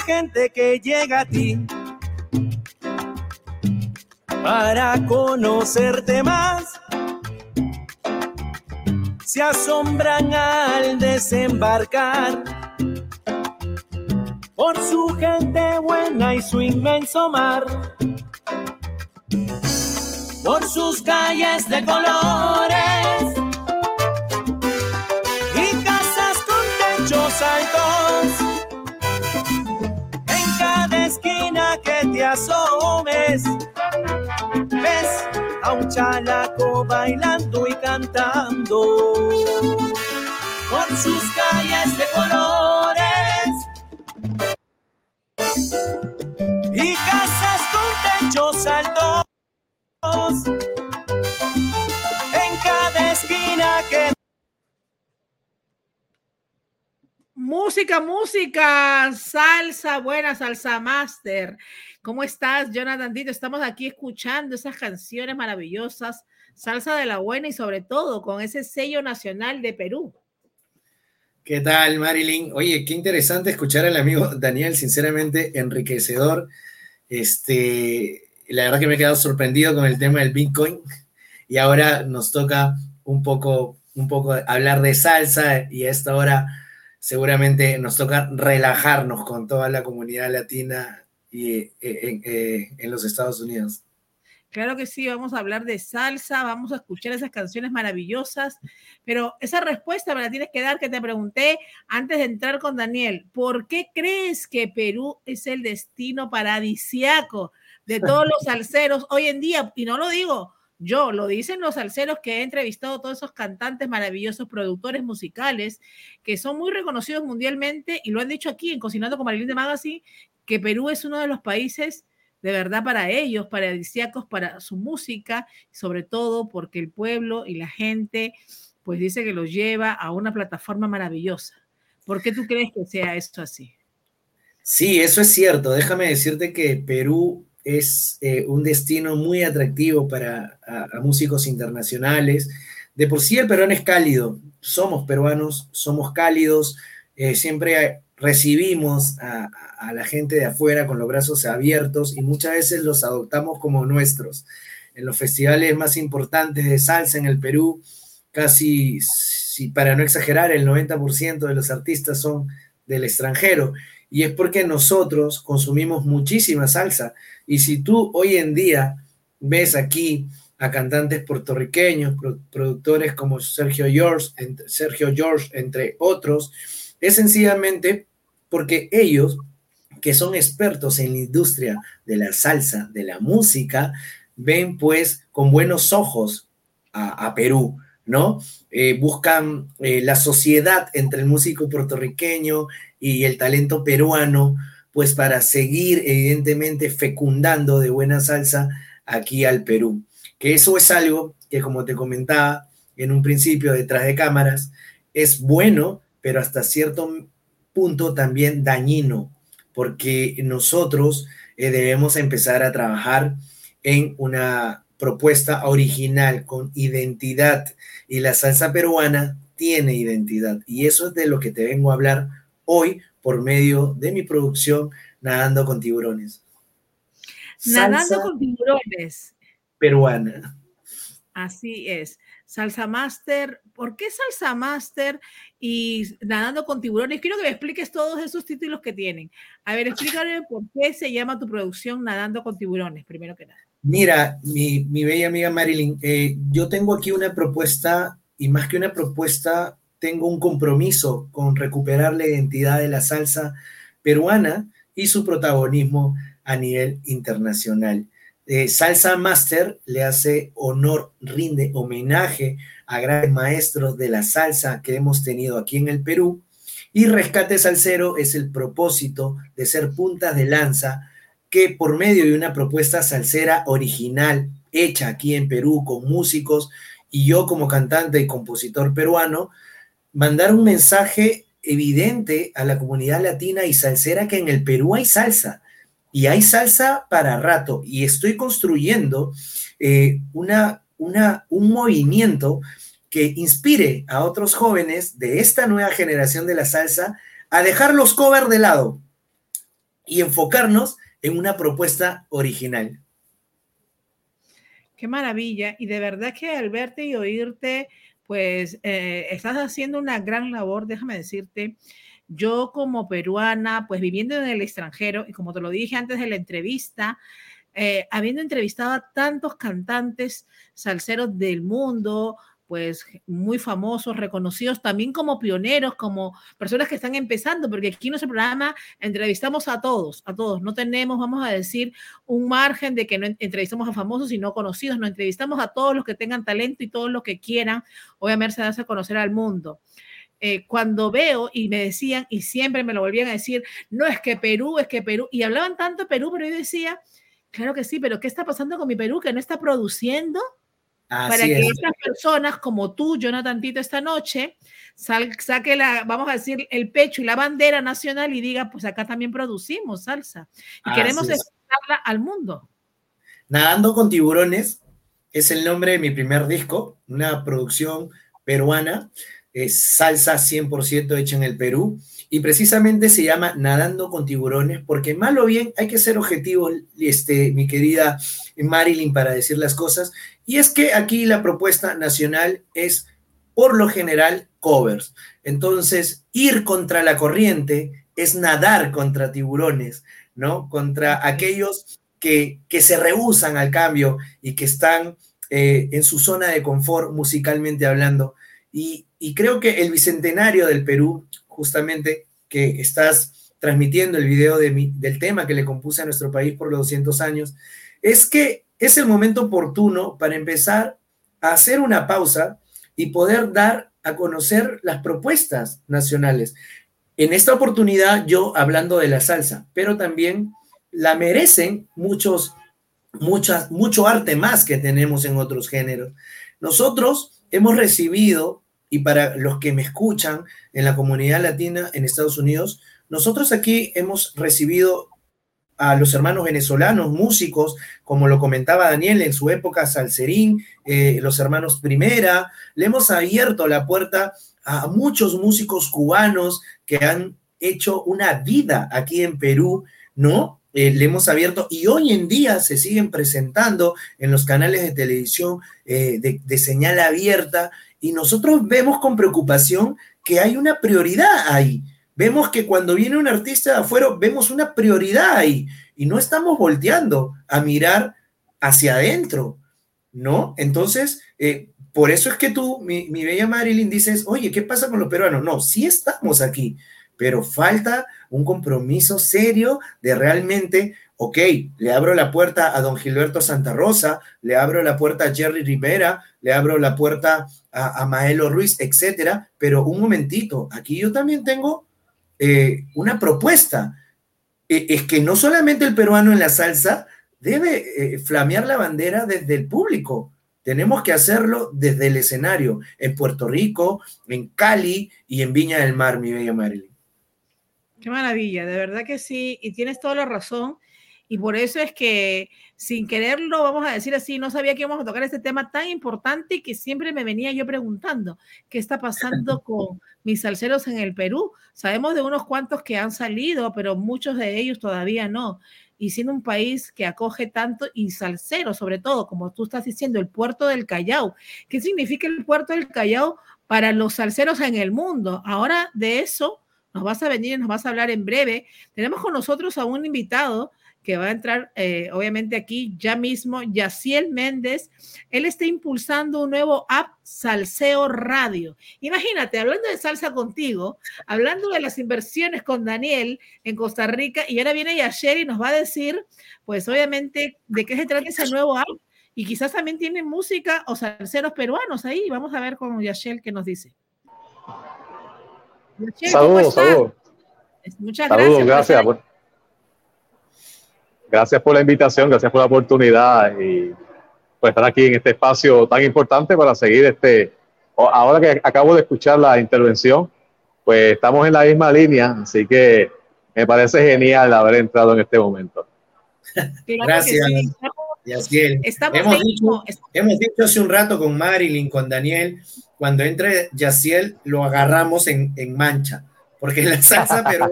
Gente que llega a ti para conocerte más. Se asombran al desembarcar por su gente buena y su inmenso mar. Por sus calles de colores y casas con techos altos esquina que te asomes, ves a un chalaco bailando y cantando. Con sus calles de colores. Y casas con techos altos. En cada esquina que Música, música, salsa, buena salsa master. ¿Cómo estás, Jonathan Tito? Estamos aquí escuchando esas canciones maravillosas, salsa de la buena y sobre todo con ese sello nacional de Perú. ¿Qué tal, Marilyn? Oye, qué interesante escuchar al amigo Daniel, sinceramente enriquecedor. Este, la verdad que me he quedado sorprendido con el tema del Bitcoin y ahora nos toca un poco, un poco hablar de salsa y a esta hora seguramente nos toca relajarnos con toda la comunidad latina y, eh, eh, en, los Estados Unidos. Claro que sí, vamos a hablar de salsa, vamos a escuchar esas canciones maravillosas, pero esa respuesta me la tienes que dar que te pregunté antes de entrar con Daniel. ¿Por qué crees que Perú es el destino paradisiaco de todos los salseros hoy en día? Y no lo digo yo, lo dicen los salseros que he entrevistado, todos esos cantantes maravillosos, productores musicales, que son muy reconocidos mundialmente y lo han dicho aquí en Cocinando con Marilyn de Magazine, que Perú es uno de los países de verdad para ellos, paradisíacos para su música, sobre todo porque el pueblo y la gente, pues dice que los lleva a una plataforma maravillosa. ¿Por qué tú crees que sea esto así? Sí, eso es cierto. Déjame decirte que Perú es eh, un destino muy atractivo para músicos internacionales. De por sí el peruano es cálido, somos peruanos, somos cálidos, eh, siempre recibimos a, la gente de afuera con los brazos abiertos y muchas veces los adoptamos como nuestros. En los festivales más importantes de salsa en el Perú, casi, si, para no exagerar, el 90% de los artistas son del extranjero y es porque nosotros consumimos muchísima salsa. Y si tú hoy en día ves aquí a cantantes puertorriqueños, productores como Sergio George, Sergio George, entre otros, es sencillamente porque ellos, que son expertos en la industria de la salsa, de la música, ven pues con buenos ojos a, Perú, ¿no? Eh, buscan eh, la sociedad entre el músico puertorriqueño y el talento peruano, pues para seguir evidentemente fecundando de buena salsa aquí al Perú. Que eso es algo que, como te comentaba en un principio detrás de cámaras, es bueno, pero hasta cierto punto también dañino, porque nosotros eh, debemos empezar a trabajar en una propuesta original con identidad y la salsa peruana tiene identidad y eso es de lo que te vengo a hablar hoy por medio de mi producción Nadando con tiburones. Nadando con tiburones. Peruana. Así es. Salsa Master, ¿por qué Salsa Master y Nadando con Tiburones? Quiero que me expliques todos esos títulos que tienen. A ver, explícame por qué se llama tu producción Nadando con Tiburones, primero que nada. Mira, mi, bella amiga Marilyn, eh, yo tengo aquí una propuesta y más que una propuesta, tengo un compromiso con recuperar la identidad de la salsa peruana y su protagonismo a nivel internacional. Eh, salsa Master le hace honor, rinde homenaje a grandes maestros de la salsa que hemos tenido aquí en el Perú. Y Rescate Salsero es el propósito de ser puntas de lanza por medio de una propuesta salsera original hecha aquí en Perú con músicos y yo como cantante y compositor peruano, mandar un mensaje evidente a la comunidad latina y salsera que en el Perú hay salsa. Y hay salsa para rato. Y estoy construyendo eh, una, una, un movimiento que inspire a otros jóvenes de esta nueva generación de la salsa a dejar los covers de lado y enfocarnos en una propuesta original. Qué maravilla. Y de verdad que al verte y oírte, pues eh, estás haciendo una gran labor, déjame decirte. Yo como peruana, pues viviendo en el extranjero, y como te lo dije antes de la entrevista, eh, habiendo entrevistado a tantos cantantes salseros del mundo, pues muy famosos, reconocidos también como pioneros, como personas que están empezando, porque aquí en nuestro programa entrevistamos a todos, a todos. No tenemos, vamos a decir, un margen de que no entrevistamos a famosos y no conocidos, no entrevistamos a todos los que tengan talento y todos los que quieran, obviamente, darse a conocer al mundo. Eh, cuando veo y me decían, y siempre me lo volvían a decir, no es que Perú, es que Perú, y hablaban tanto de Perú, pero yo decía, claro que sí, pero ¿qué está pasando con mi Perú que no está produciendo? Para que estas personas como tú, Jonathan Tito, esta noche, saque la, vamos a decir, el pecho y la bandera nacional y diga, pues acá también producimos salsa y queremos exportarla al mundo. Nadando con tiburones es el nombre de mi primer disco, una producción peruana, es salsa 100% hecha en el Perú y precisamente se llama Nadando con tiburones, porque mal o bien hay que ser objetivo, este, mi querida Marilyn, para decir las cosas, y es que aquí la propuesta nacional es, por lo general, covers. Entonces, ir contra la corriente es nadar contra tiburones, ¿no? Contra aquellos que, que se rehusan al cambio y que están eh, en su zona de confort musicalmente hablando. Y, y creo que el Bicentenario del Perú justamente que estás transmitiendo el video de mi, del tema que le compuse a nuestro país por los 200 años, es que es el momento oportuno para empezar a hacer una pausa y poder dar a conocer las propuestas nacionales. En esta oportunidad, yo hablando de la salsa, pero también la merecen muchos, muchas, mucho arte más que tenemos en otros géneros. Nosotros hemos recibido y para los que me escuchan en la comunidad latina en Estados Unidos, nosotros aquí hemos recibido a los hermanos venezolanos, músicos, como lo comentaba Daniel en su época, Salserín, eh, los hermanos Primera, le hemos abierto la puerta a muchos músicos cubanos que han hecho una vida aquí en Perú, ¿no? Eh, le hemos abierto y hoy en día se siguen presentando en los canales de televisión eh, de, de señal abierta y nosotros vemos con preocupación que hay una prioridad ahí. Vemos que cuando viene un artista de afuera, vemos una prioridad ahí y no estamos volteando a mirar hacia adentro, ¿no? Entonces, eh, por eso es que tú, mi, bella Marilyn, dices, oye, ¿qué pasa con los peruanos? No, sí estamos aquí, pero falta un compromiso serio de realmente ok, le abro la puerta a don Gilberto Santa Rosa, le abro la puerta a Jerry Rivera, le abro la puerta a, Maelo Ruiz, etcétera, pero un momentito, aquí yo también tengo eh, una propuesta. E, es que no solamente el peruano en la salsa debe eh, flamear la bandera desde el público, tenemos que hacerlo desde el escenario, en Puerto Rico, en Cali y en Viña del Mar, mi bella Marilyn. Qué maravilla, de verdad que sí, y tienes toda la razón. Y por eso es que sin quererlo, vamos a decir así, no sabía que íbamos a tocar este tema tan importante que siempre me venía yo preguntando, ¿qué está pasando con mis salseros en el Perú? Sabemos de unos cuantos que han salido, pero muchos de ellos todavía no. y siendo un país que acoge tanto y salsero, sobre todo, como tú estás diciendo, el puerto del Callao. ¿Qué significa el puerto del Callao para los salseros en el mundo? Ahora de eso nos vas a venir y nos vas a hablar en breve. Tenemos con nosotros a un invitado que va a entrar eh, obviamente aquí ya mismo, Yaciel Méndez. Él está impulsando un nuevo app Salseo Radio. Imagínate, hablando de salsa contigo, hablando de las inversiones con Daniel en Costa Rica, y ahora viene Yaciel y nos va a decir, pues obviamente, de qué se trata ese nuevo app. Y quizás también tiene música o salseros peruanos ahí. Vamos a ver con Yashel qué nos dice. saludos, saludos. Muchas gracias. gracias. Gracias por la invitación, gracias por la oportunidad y por estar aquí en este espacio tan importante para seguir este. Ahora que acabo de escuchar la intervención, pues estamos en la misma línea, así que me parece genial haber entrado en este momento. Gracias. Hemos, dicho, hemos dicho hace un rato con Marilyn, con Daniel, cuando entre Yaciel lo agarramos en, en mancha, porque la salsa pero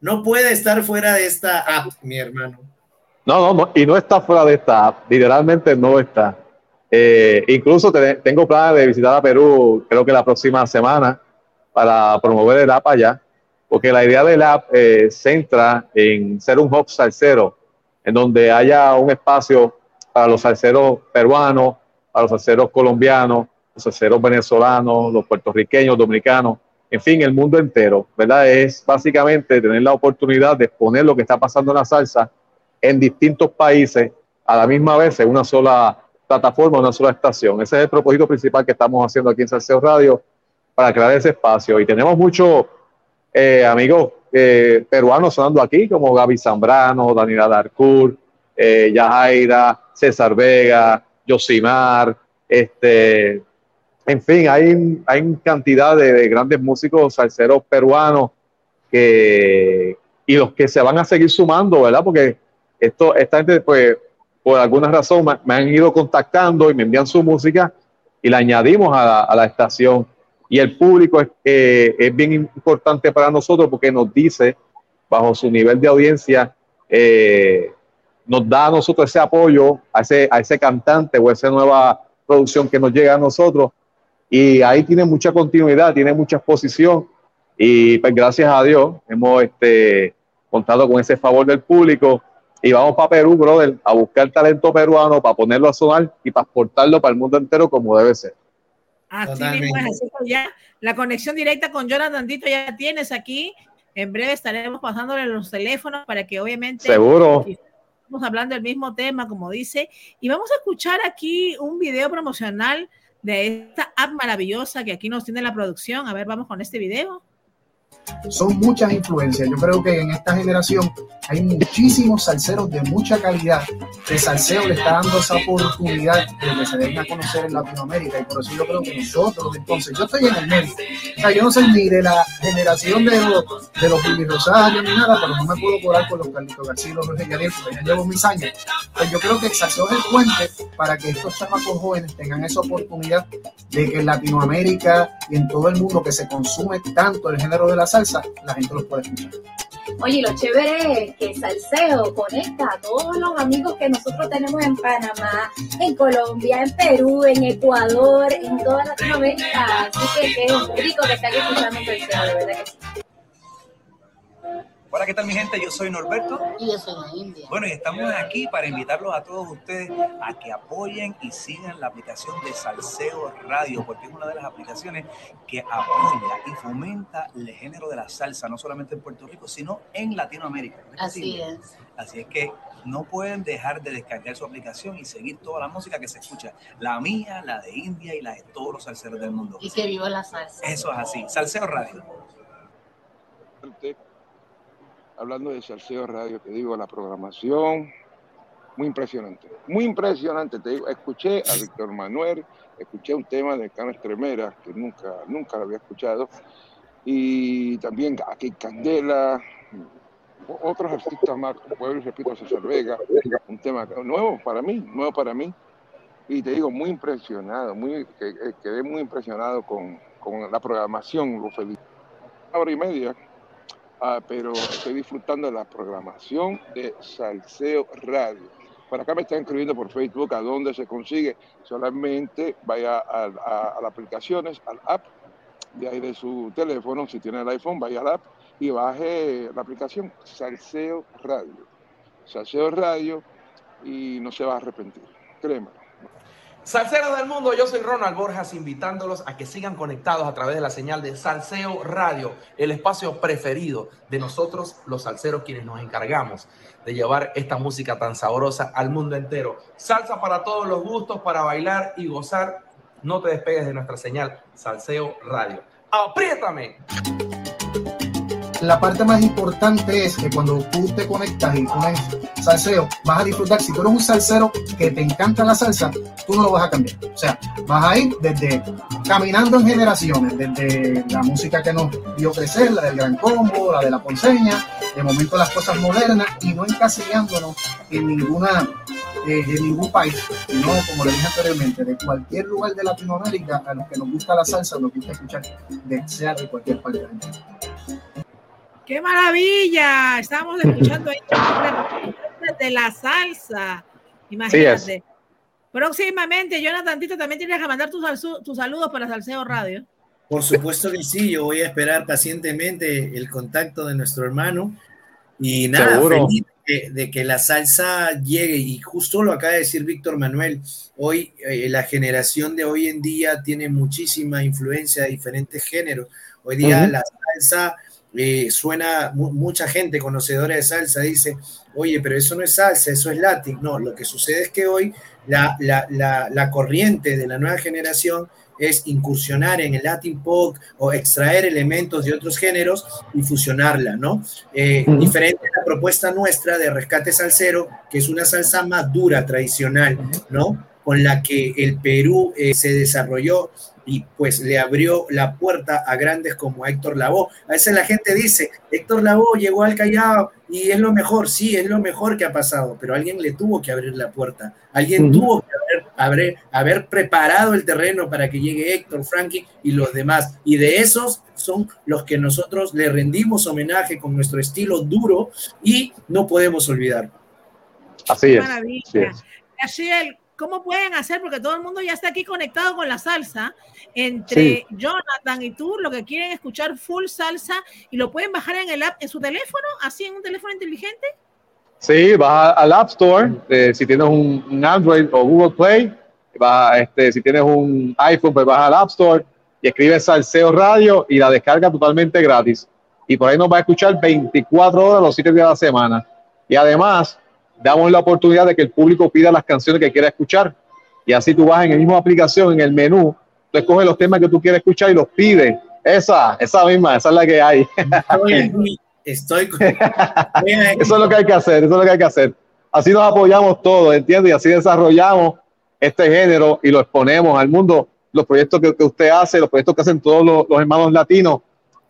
no puede estar fuera de esta app, mi hermano. No, no, y no está fuera de esta app, literalmente no está. Eh, incluso tengo planes de visitar a Perú, creo que la próxima semana, para promover el app allá, porque la idea del app eh, centra en ser un hub salsero, en donde haya un espacio para los salseros peruanos, para los salseros colombianos, los salseros venezolanos, los puertorriqueños, dominicanos, en fin, el mundo entero, ¿verdad? Es básicamente tener la oportunidad de exponer lo que está pasando en la salsa en distintos países a la misma vez en una sola plataforma, una sola estación. Ese es el propósito principal que estamos haciendo aquí en Salseo Radio para crear ese espacio. Y tenemos muchos eh, amigos eh, peruanos sonando aquí, como Gaby Zambrano, Daniela Darcourt, eh, Yajaira, César Vega, Yosimar, este, en fin, hay, hay cantidad de, de grandes músicos salseros peruanos que, y los que se van a seguir sumando, ¿verdad? Porque esto, esta gente, pues, por alguna razón me, han ido contactando y me envían su música y la añadimos a la, estación. Y el público es, eh, es bien importante para nosotros porque nos dice, bajo su nivel de audiencia, eh, nos da a nosotros ese apoyo a ese, a ese cantante o esa nueva producción que nos llega a nosotros. Y ahí tiene mucha continuidad, tiene mucha exposición. Y pues gracias a Dios hemos este, contado con ese favor del público y vamos para Perú, brother, a buscar talento peruano para ponerlo a sonar y para exportarlo para el mundo entero como debe ser. Así mismo es, ya la conexión directa con Jonathan Dito ya tienes aquí. En breve estaremos pasándole los teléfonos para que obviamente seguro estamos hablando del mismo tema, como dice, y vamos a escuchar aquí un video promocional de esta app maravillosa que aquí nos tiene la producción. A ver, vamos con este video son muchas influencias. Yo creo que en esta generación hay muchísimos salseros de mucha calidad. El salseo le está dando esa oportunidad de que se den a conocer en Latinoamérica y por eso yo creo que nosotros, entonces, yo estoy en el medio. O sea, yo no soy ni de la generación de los, de los ni nada, pero no me puedo colar con los Carlitos García y los Jorge Yadier, porque ya llevo mis años. Pues yo creo que el salseo es el puente para que estos chamacos jóvenes tengan esa oportunidad de que en Latinoamérica y en todo el mundo que se consume tanto el género de la salsa, la gente los puede escuchar. Oye, lo chévere es que Salseo conecta a todos los amigos que nosotros tenemos en Panamá, en Colombia, en Perú, en Ecuador, en toda Latinoamérica. Así que qué rico que estén escuchando Salseo, de verdad. Hola, ¿qué tal mi gente? Yo soy Norberto. Y yo soy la India. Bueno, y estamos aquí para invitarlos a todos ustedes a que apoyen y sigan la aplicación de Salseo Radio, porque es una de las aplicaciones que apoya y fomenta el género de la salsa, no solamente en Puerto Rico, sino en Latinoamérica. Así es. Así es que no pueden dejar de descargar su aplicación y seguir toda la música que se escucha. La mía, la de India y la de todos los salseros del mundo. Y que viva la salsa. Eso es así. Salseo Radio hablando de Salseo Radio, te digo, la programación, muy impresionante, muy impresionante, te digo, escuché a Víctor Manuel, escuché un tema de Cana Estremera, que nunca, nunca lo había escuchado, y también aquí Candela, otros artistas más, pueblo repito, César Vega, un tema nuevo para mí, nuevo para mí, y te digo, muy impresionado, muy, quedé muy impresionado con, con la programación, lo feliz. Una hora y media ah, pero estoy disfrutando de la programación de Salseo Radio. Por acá me están escribiendo por Facebook a dónde se consigue. Solamente vaya a, las aplicaciones, al app de ahí de su teléfono, si tiene el iPhone, vaya al app y baje la aplicación Salseo Radio. Salseo Radio y no se va a arrepentir, créeme. Salseros del mundo, yo soy Ronald Borjas invitándolos a que sigan conectados a través de la señal de Salseo Radio, el espacio preferido de nosotros los salseros quienes nos encargamos de llevar esta música tan sabrosa al mundo entero. Salsa para todos los gustos, para bailar y gozar. No te despegues de nuestra señal Salseo Radio. ¡Apriétame! La parte más importante es que cuando tú te conectas y pones salseo, vas a disfrutar. Si tú eres un salsero que te encanta la salsa, tú no lo vas a cambiar. O sea, vas a ir desde caminando en generaciones, desde la música que nos dio crecer, la del gran combo, la de la ponceña, de momento las cosas modernas y no encasillándonos en ninguna eh, en ningún país, sino como le dije anteriormente, de cualquier lugar de Latinoamérica a los que nos gusta la salsa, nos gusta escuchar de sea de cualquier parte del mundo. ¡Qué maravilla! Estamos escuchando ahí de la salsa. Imagínate. Próximamente, Jonathan Tito, también tienes que mandar tus, tus saludos para Salseo Radio. Por supuesto que sí, yo voy a esperar pacientemente el contacto de nuestro hermano. Y nada, feliz de, de, que la salsa llegue. Y justo lo acaba de decir Víctor Manuel, hoy eh, la generación de hoy en día tiene muchísima influencia de diferentes géneros. Hoy día uh -huh. la salsa eh, suena mucha gente conocedora de salsa dice, oye, pero eso no es salsa, eso es latín. No, lo que sucede es que hoy la, la, la, la corriente de la nueva generación es incursionar en el Latin pop o extraer elementos de otros géneros y fusionarla, ¿no? Eh. Diferente a la propuesta nuestra de Rescate Salsero, que es una salsa más dura, tradicional, ¿no? Con la que el Perú eh, se desarrolló y pues le abrió la puerta a grandes como Héctor Lavoe. A veces la gente dice, Héctor Lavoe llegó al Callao y es lo mejor, sí, es lo mejor que ha pasado, pero alguien le tuvo que abrir la puerta, alguien uh -huh. tuvo que haber, haber, haber, preparado el terreno para que llegue Héctor, Frankie y los demás. Y de esos son los que nosotros le rendimos homenaje con nuestro estilo duro y no podemos olvidar. Así es. Maravilla. Así es. Así ¿Cómo pueden hacer? Porque todo el mundo ya está aquí conectado con la salsa. Entre sí. Jonathan y tú, lo que quieren escuchar full salsa y lo pueden bajar en el app, en su teléfono, así en un teléfono inteligente. Sí, vas al App Store. Eh, si tienes un, un, Android o Google Play, vas, este, si tienes un iPhone, pues vas al App Store y escribes Salseo Radio y la descarga totalmente gratis. Y por ahí nos va a escuchar 24 horas los 7 días de la semana. Y además, damos la oportunidad de que el público pida las canciones que quiera escuchar. Y así tú vas en el mismo aplicación, en el menú, tú escoges los temas que tú quieres escuchar y los pides. Esa, esa misma, esa es la que hay. Estoy, estoy con... eso es lo que hay que hacer, eso es lo que hay que hacer. Así nos apoyamos todos, ¿entiendes? Y así desarrollamos este género y lo exponemos al mundo. Los proyectos que, que usted hace, los proyectos que hacen todos los, los hermanos latinos,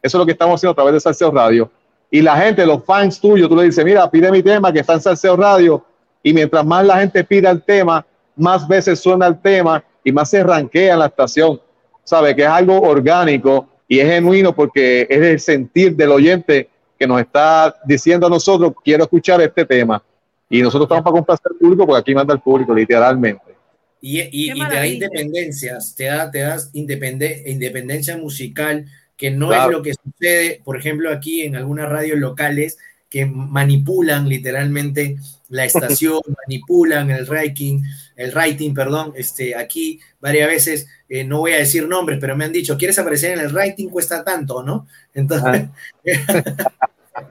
eso es lo que estamos haciendo a través de Salseo Radio y la gente, los fans tuyos, tú le dices, mira, pide mi tema que está en Salseo Radio y mientras más la gente pida el tema, más veces suena el tema y más se ranquea en la estación. Sabe que es algo orgánico y es genuino porque es el sentir del oyente que nos está diciendo a nosotros, quiero escuchar este tema. Y nosotros estamos para complacer al público porque aquí manda el público, literalmente. Y, y, y te da independencias, te da, te das independe, independencia musical, que no claro. es lo que sucede, por ejemplo, aquí en algunas radios locales que manipulan literalmente la estación, manipulan el rating, el rating, perdón, este, aquí varias veces, eh, no voy a decir nombres, pero me han dicho, ¿quieres aparecer en el rating? Cuesta tanto, ¿no? Entonces, ah.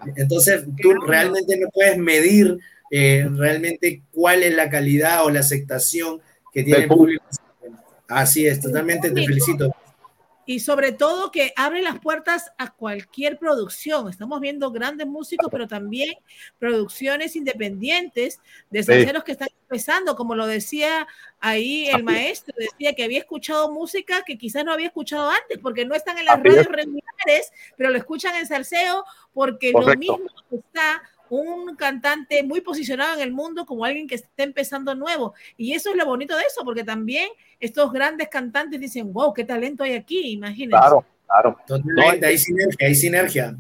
entonces tú realmente no puedes medir eh, realmente cuál es la calidad o la aceptación que tiene el público. Así es, totalmente te felicito y sobre todo que abre las puertas a cualquier producción. Estamos viendo grandes músicos, pero también producciones independientes de salseros sí. que están empezando, como lo decía ahí el maestro, decía que había escuchado música que quizás no había escuchado antes, porque no están en las radios regulares, pero lo escuchan en salseo, porque Correcto. lo mismo está un cantante muy posicionado en el mundo como alguien que está empezando nuevo. Y eso es lo bonito de eso, porque también estos grandes cantantes dicen, wow, qué talento hay aquí, imagínense. Claro, claro. Totalmente, hay sinergia, hay sinergia.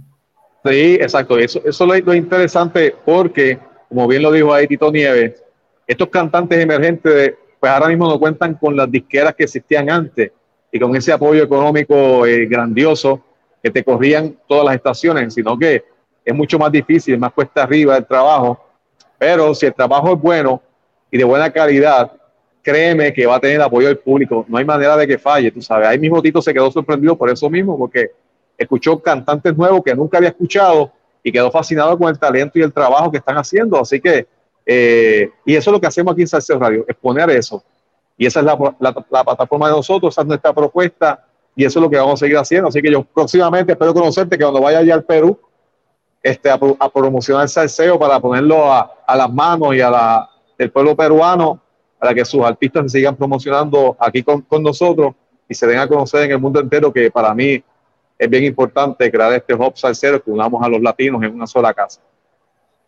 Sí, exacto. Eso, eso es lo interesante porque, como bien lo dijo ahí Tito Nieves, estos cantantes emergentes, pues ahora mismo no cuentan con las disqueras que existían antes y con ese apoyo económico eh, grandioso que te corrían todas las estaciones, sino que es mucho más difícil, más cuesta arriba el trabajo. Pero si el trabajo es bueno y de buena calidad, créeme que va a tener apoyo del público. No hay manera de que falle, tú sabes. Ahí mismo Tito se quedó sorprendido por eso mismo, porque escuchó cantantes nuevos que nunca había escuchado y quedó fascinado con el talento y el trabajo que están haciendo. Así que, eh, y eso es lo que hacemos aquí en Salseo Radio, exponer eso. Y esa es la, la, plataforma de nosotros, esa es nuestra propuesta y eso es lo que vamos a seguir haciendo. Así que yo próximamente espero conocerte que cuando vaya allá al Perú, este, a, promocionar el salseo para ponerlo a, a las manos y a la, del pueblo peruano para que sus artistas se sigan promocionando aquí con, con nosotros y se den a conocer en el mundo entero que para mí es bien importante crear este hub salsero que unamos a los latinos en una sola casa.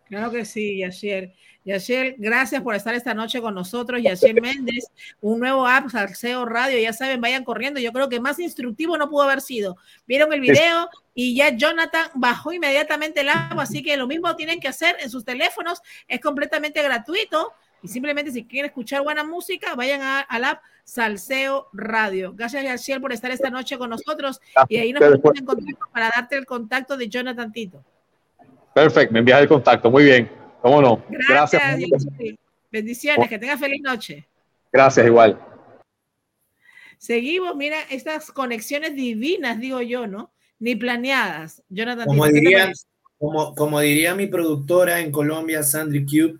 Claro que sí, Yashiel. Yashiel, gracias por estar esta noche con nosotros. Yashiel Méndez, un nuevo app, Salseo Radio. Ya saben, vayan corriendo. Yo creo que más instructivo no pudo haber sido. Vieron el video y ya Jonathan bajó inmediatamente el app, así que lo mismo tienen que hacer en sus teléfonos. Es completamente gratuito. Y simplemente si quieren escuchar buena música, vayan al app Salseo Radio. Gracias, Yashiel, por estar esta noche con nosotros. Y ahí nos ponemos en contacto para darte el contacto de Jonathan Tito. Perfecto, me envías el contacto. Muy bien. ¿Cómo no? Gracias. Bendiciones, que tenga feliz noche. Gracias, igual. Seguimos, mira, estas conexiones divinas, digo yo, ¿no? Ni planeadas. Jonathan, como diría, como, como diría mi productora en Colombia, Sandri Cube,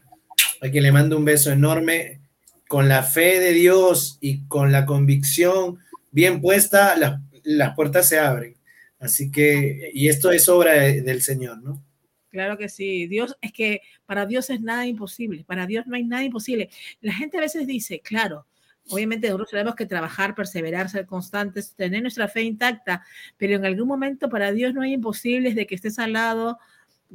a quien le mando un beso enorme, con la fe de Dios y con la convicción bien puesta, las, las puertas se abren. Así que, y esto es obra del Señor, ¿no? Claro que sí. Dios es que para Dios es nada imposible. Para Dios no hay nada imposible. La gente a veces dice, claro, obviamente nosotros tenemos que trabajar, perseverar, ser constantes, tener nuestra fe intacta, pero en algún momento para Dios no hay imposibles de que estés al lado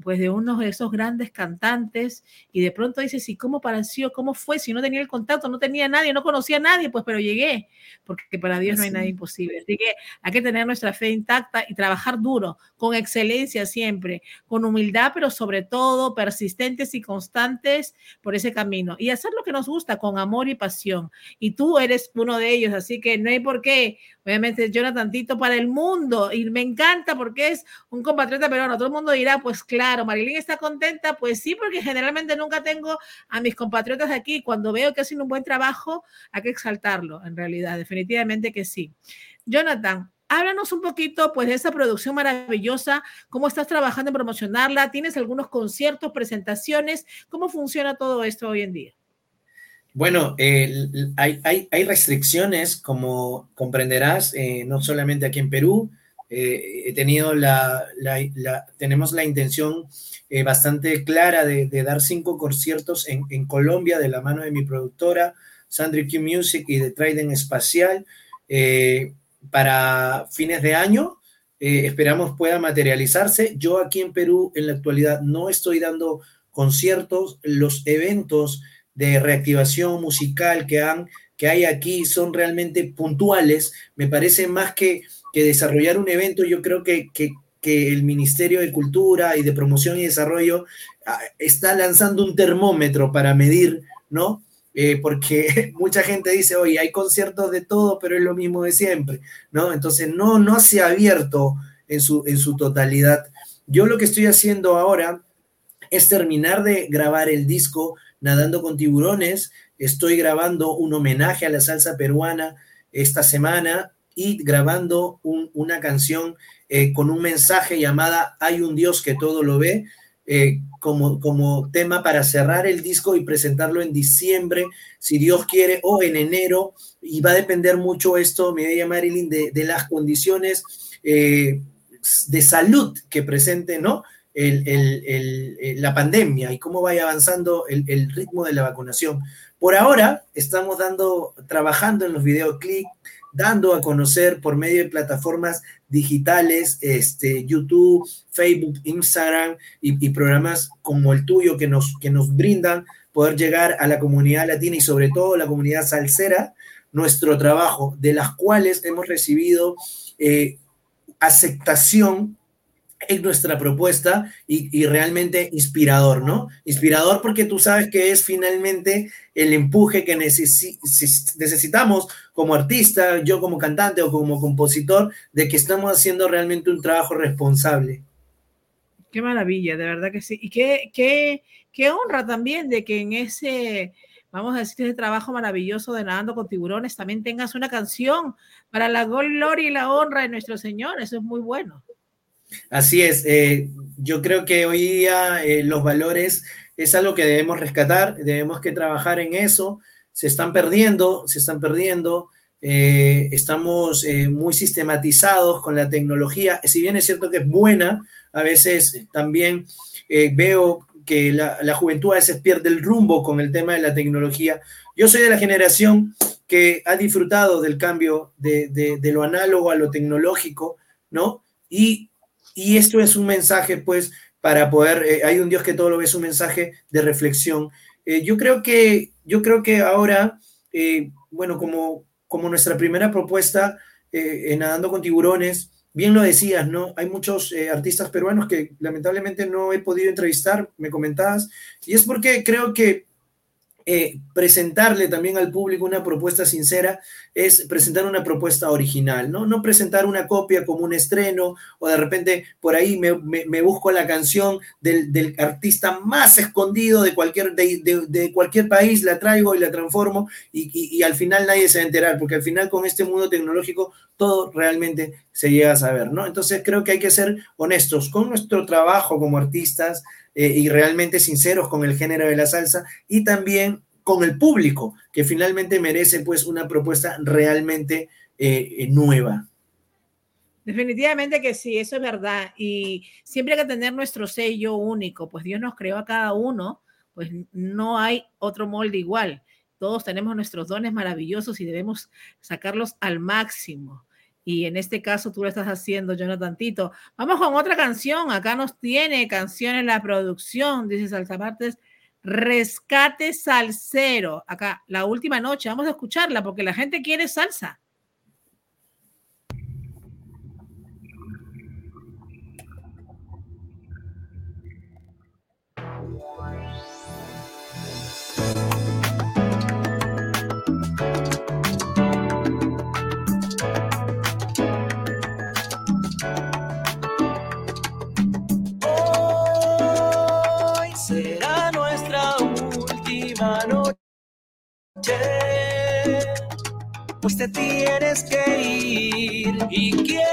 pues de uno de esos grandes cantantes y de pronto dices, ¿y cómo pareció? ¿Cómo fue? Si no tenía el contacto, no tenía nadie, no conocía a nadie, pues pero llegué, porque para Dios no hay nada imposible. Así que hay que tener nuestra fe intacta y trabajar duro, con excelencia siempre, con humildad, pero sobre todo persistentes y constantes por ese camino y hacer lo que nos gusta con amor y pasión. Y tú eres uno de ellos, así que no hay por qué Obviamente Jonathan Tito para el mundo y me encanta porque es un compatriota peruano. Todo el mundo dirá, pues claro, Marilyn está contenta. Pues sí, porque generalmente nunca tengo a mis compatriotas aquí. Cuando veo que hacen un buen trabajo, hay que exaltarlo, en realidad, definitivamente que sí. Jonathan, háblanos un poquito pues de esa producción maravillosa, cómo estás trabajando en promocionarla, tienes algunos conciertos, presentaciones, cómo funciona todo esto hoy en día. Bueno, eh, hay, hay, hay, restricciones, como comprenderás, eh, no solamente aquí en Perú. Eh, he tenido la, la, la, tenemos la intención bastante clara de, de, dar cinco conciertos en, en, Colombia de la mano de mi productora, Sandri Q Music y de Trident Espacial, para fines de año. esperamos pueda materializarse. Yo aquí en Perú, en la actualidad, no estoy dando conciertos. Los eventos de reactivación musical que, han, que hay aquí son realmente puntuales. Me parece más que, que desarrollar un evento, yo creo que, que, que, el Ministerio de Cultura y de Promoción y Desarrollo ah, está lanzando un termómetro para medir, ¿no? Eh, porque mucha gente dice, oye, hay conciertos de todo, pero es lo mismo de siempre, ¿no? Entonces, no, no se ha abierto en su, en su totalidad. Yo lo que estoy haciendo ahora es terminar de grabar el disco Nadando con tiburones. Estoy grabando un homenaje a la salsa peruana esta semana y grabando una canción eh, con un mensaje llamada Hay un Dios que todo lo ve, eh, como, como tema para cerrar el disco y presentarlo en diciembre, si Dios quiere, o en enero. Y va a depender mucho esto, me bella Marilyn, de, las condiciones eh, de salud que presente, ¿no? la pandemia y cómo vaya avanzando el, ritmo de la vacunación. Por ahora estamos dando, trabajando en los videoclips, dando a conocer por medio de plataformas digitales, este, YouTube, Facebook, Instagram y, programas como el tuyo que nos, que nos brindan poder llegar a la comunidad latina y sobre todo la comunidad salsera, nuestro trabajo, de las cuales hemos recibido eh, aceptación en nuestra propuesta y, y, realmente inspirador, ¿no? Inspirador porque tú sabes que es finalmente el empuje que necesi necesitamos como artista, yo como cantante o como compositor, de que estamos haciendo realmente un trabajo responsable. Qué maravilla, de verdad que sí. Y qué, qué, qué honra también de que en ese, vamos a decir, ese trabajo maravilloso de Nadando con Tiburones también tengas una canción para la gloria y la honra de nuestro Señor. Eso es muy bueno. Así es, eh, yo creo que hoy día eh, los valores es algo que debemos rescatar, debemos que trabajar en eso, se están perdiendo, se están perdiendo, eh, estamos muy sistematizados con la tecnología, si bien es cierto que es buena, a veces también veo que la, juventud a veces pierde el rumbo con el tema de la tecnología. Yo soy de la generación que ha disfrutado del cambio de, de, de lo análogo a lo tecnológico, ¿no? Y y esto es un mensaje, pues, para poder, eh, hay un Dios que todo lo ve, es un mensaje de reflexión. Eh, yo, creo que, yo creo que ahora, eh, bueno, como, como nuestra primera propuesta Nadando con Tiburones, bien lo decías, ¿no? Hay muchos artistas peruanos que lamentablemente no he podido entrevistar, me comentabas, y es porque creo que eh, presentarle también al público una propuesta sincera es presentar una propuesta original, ¿no? No presentar una copia como un estreno o de repente por ahí me, me, busco la canción del, del, artista más escondido de cualquier, de, de, de, cualquier país, la traigo y la transformo y, y, y al final nadie se va a enterar, porque al final con este mundo tecnológico todo realmente se llega a saber, ¿no? Entonces creo que hay que ser honestos con nuestro trabajo como artistas, eh, y realmente sinceros con el género de la salsa y también con el público, que finalmente merece pues una propuesta realmente eh, nueva. Definitivamente que sí, eso es verdad. Y siempre hay que tener nuestro sello único, pues Dios nos creó a cada uno, pues no hay otro molde igual. Todos tenemos nuestros dones maravillosos y debemos sacarlos al máximo. Y en este caso tú lo estás haciendo, Jonathan Tito. Vamos con otra canción. Acá nos tiene canción en la producción, dice Salsamartes. Rescate Salsero. Acá, la última noche. Vamos a escucharla porque la gente quiere salsa. Tienes que ir y quiero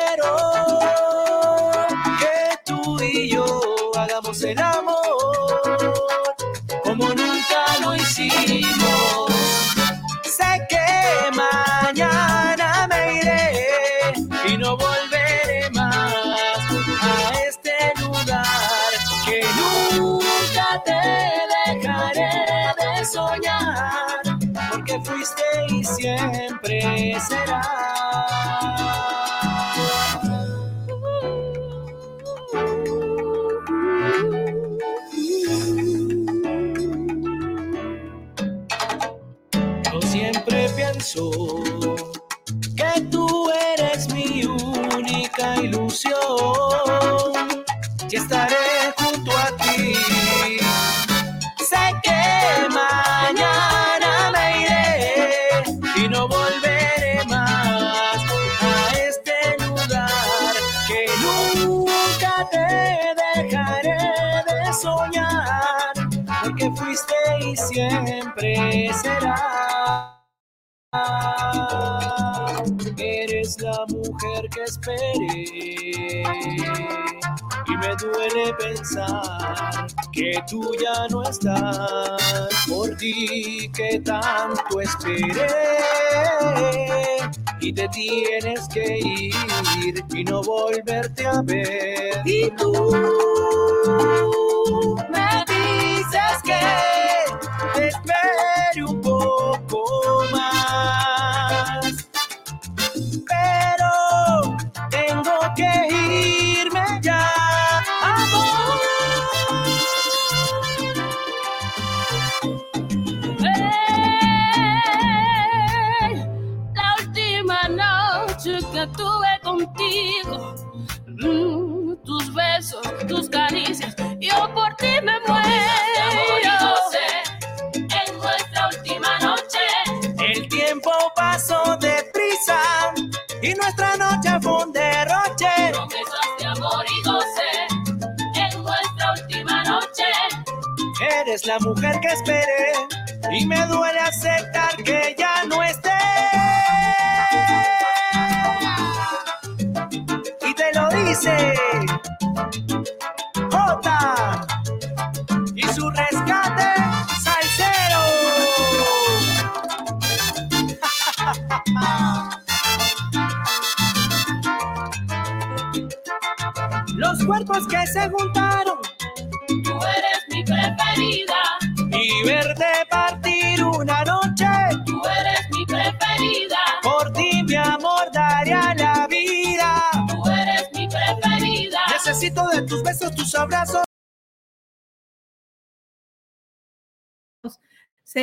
y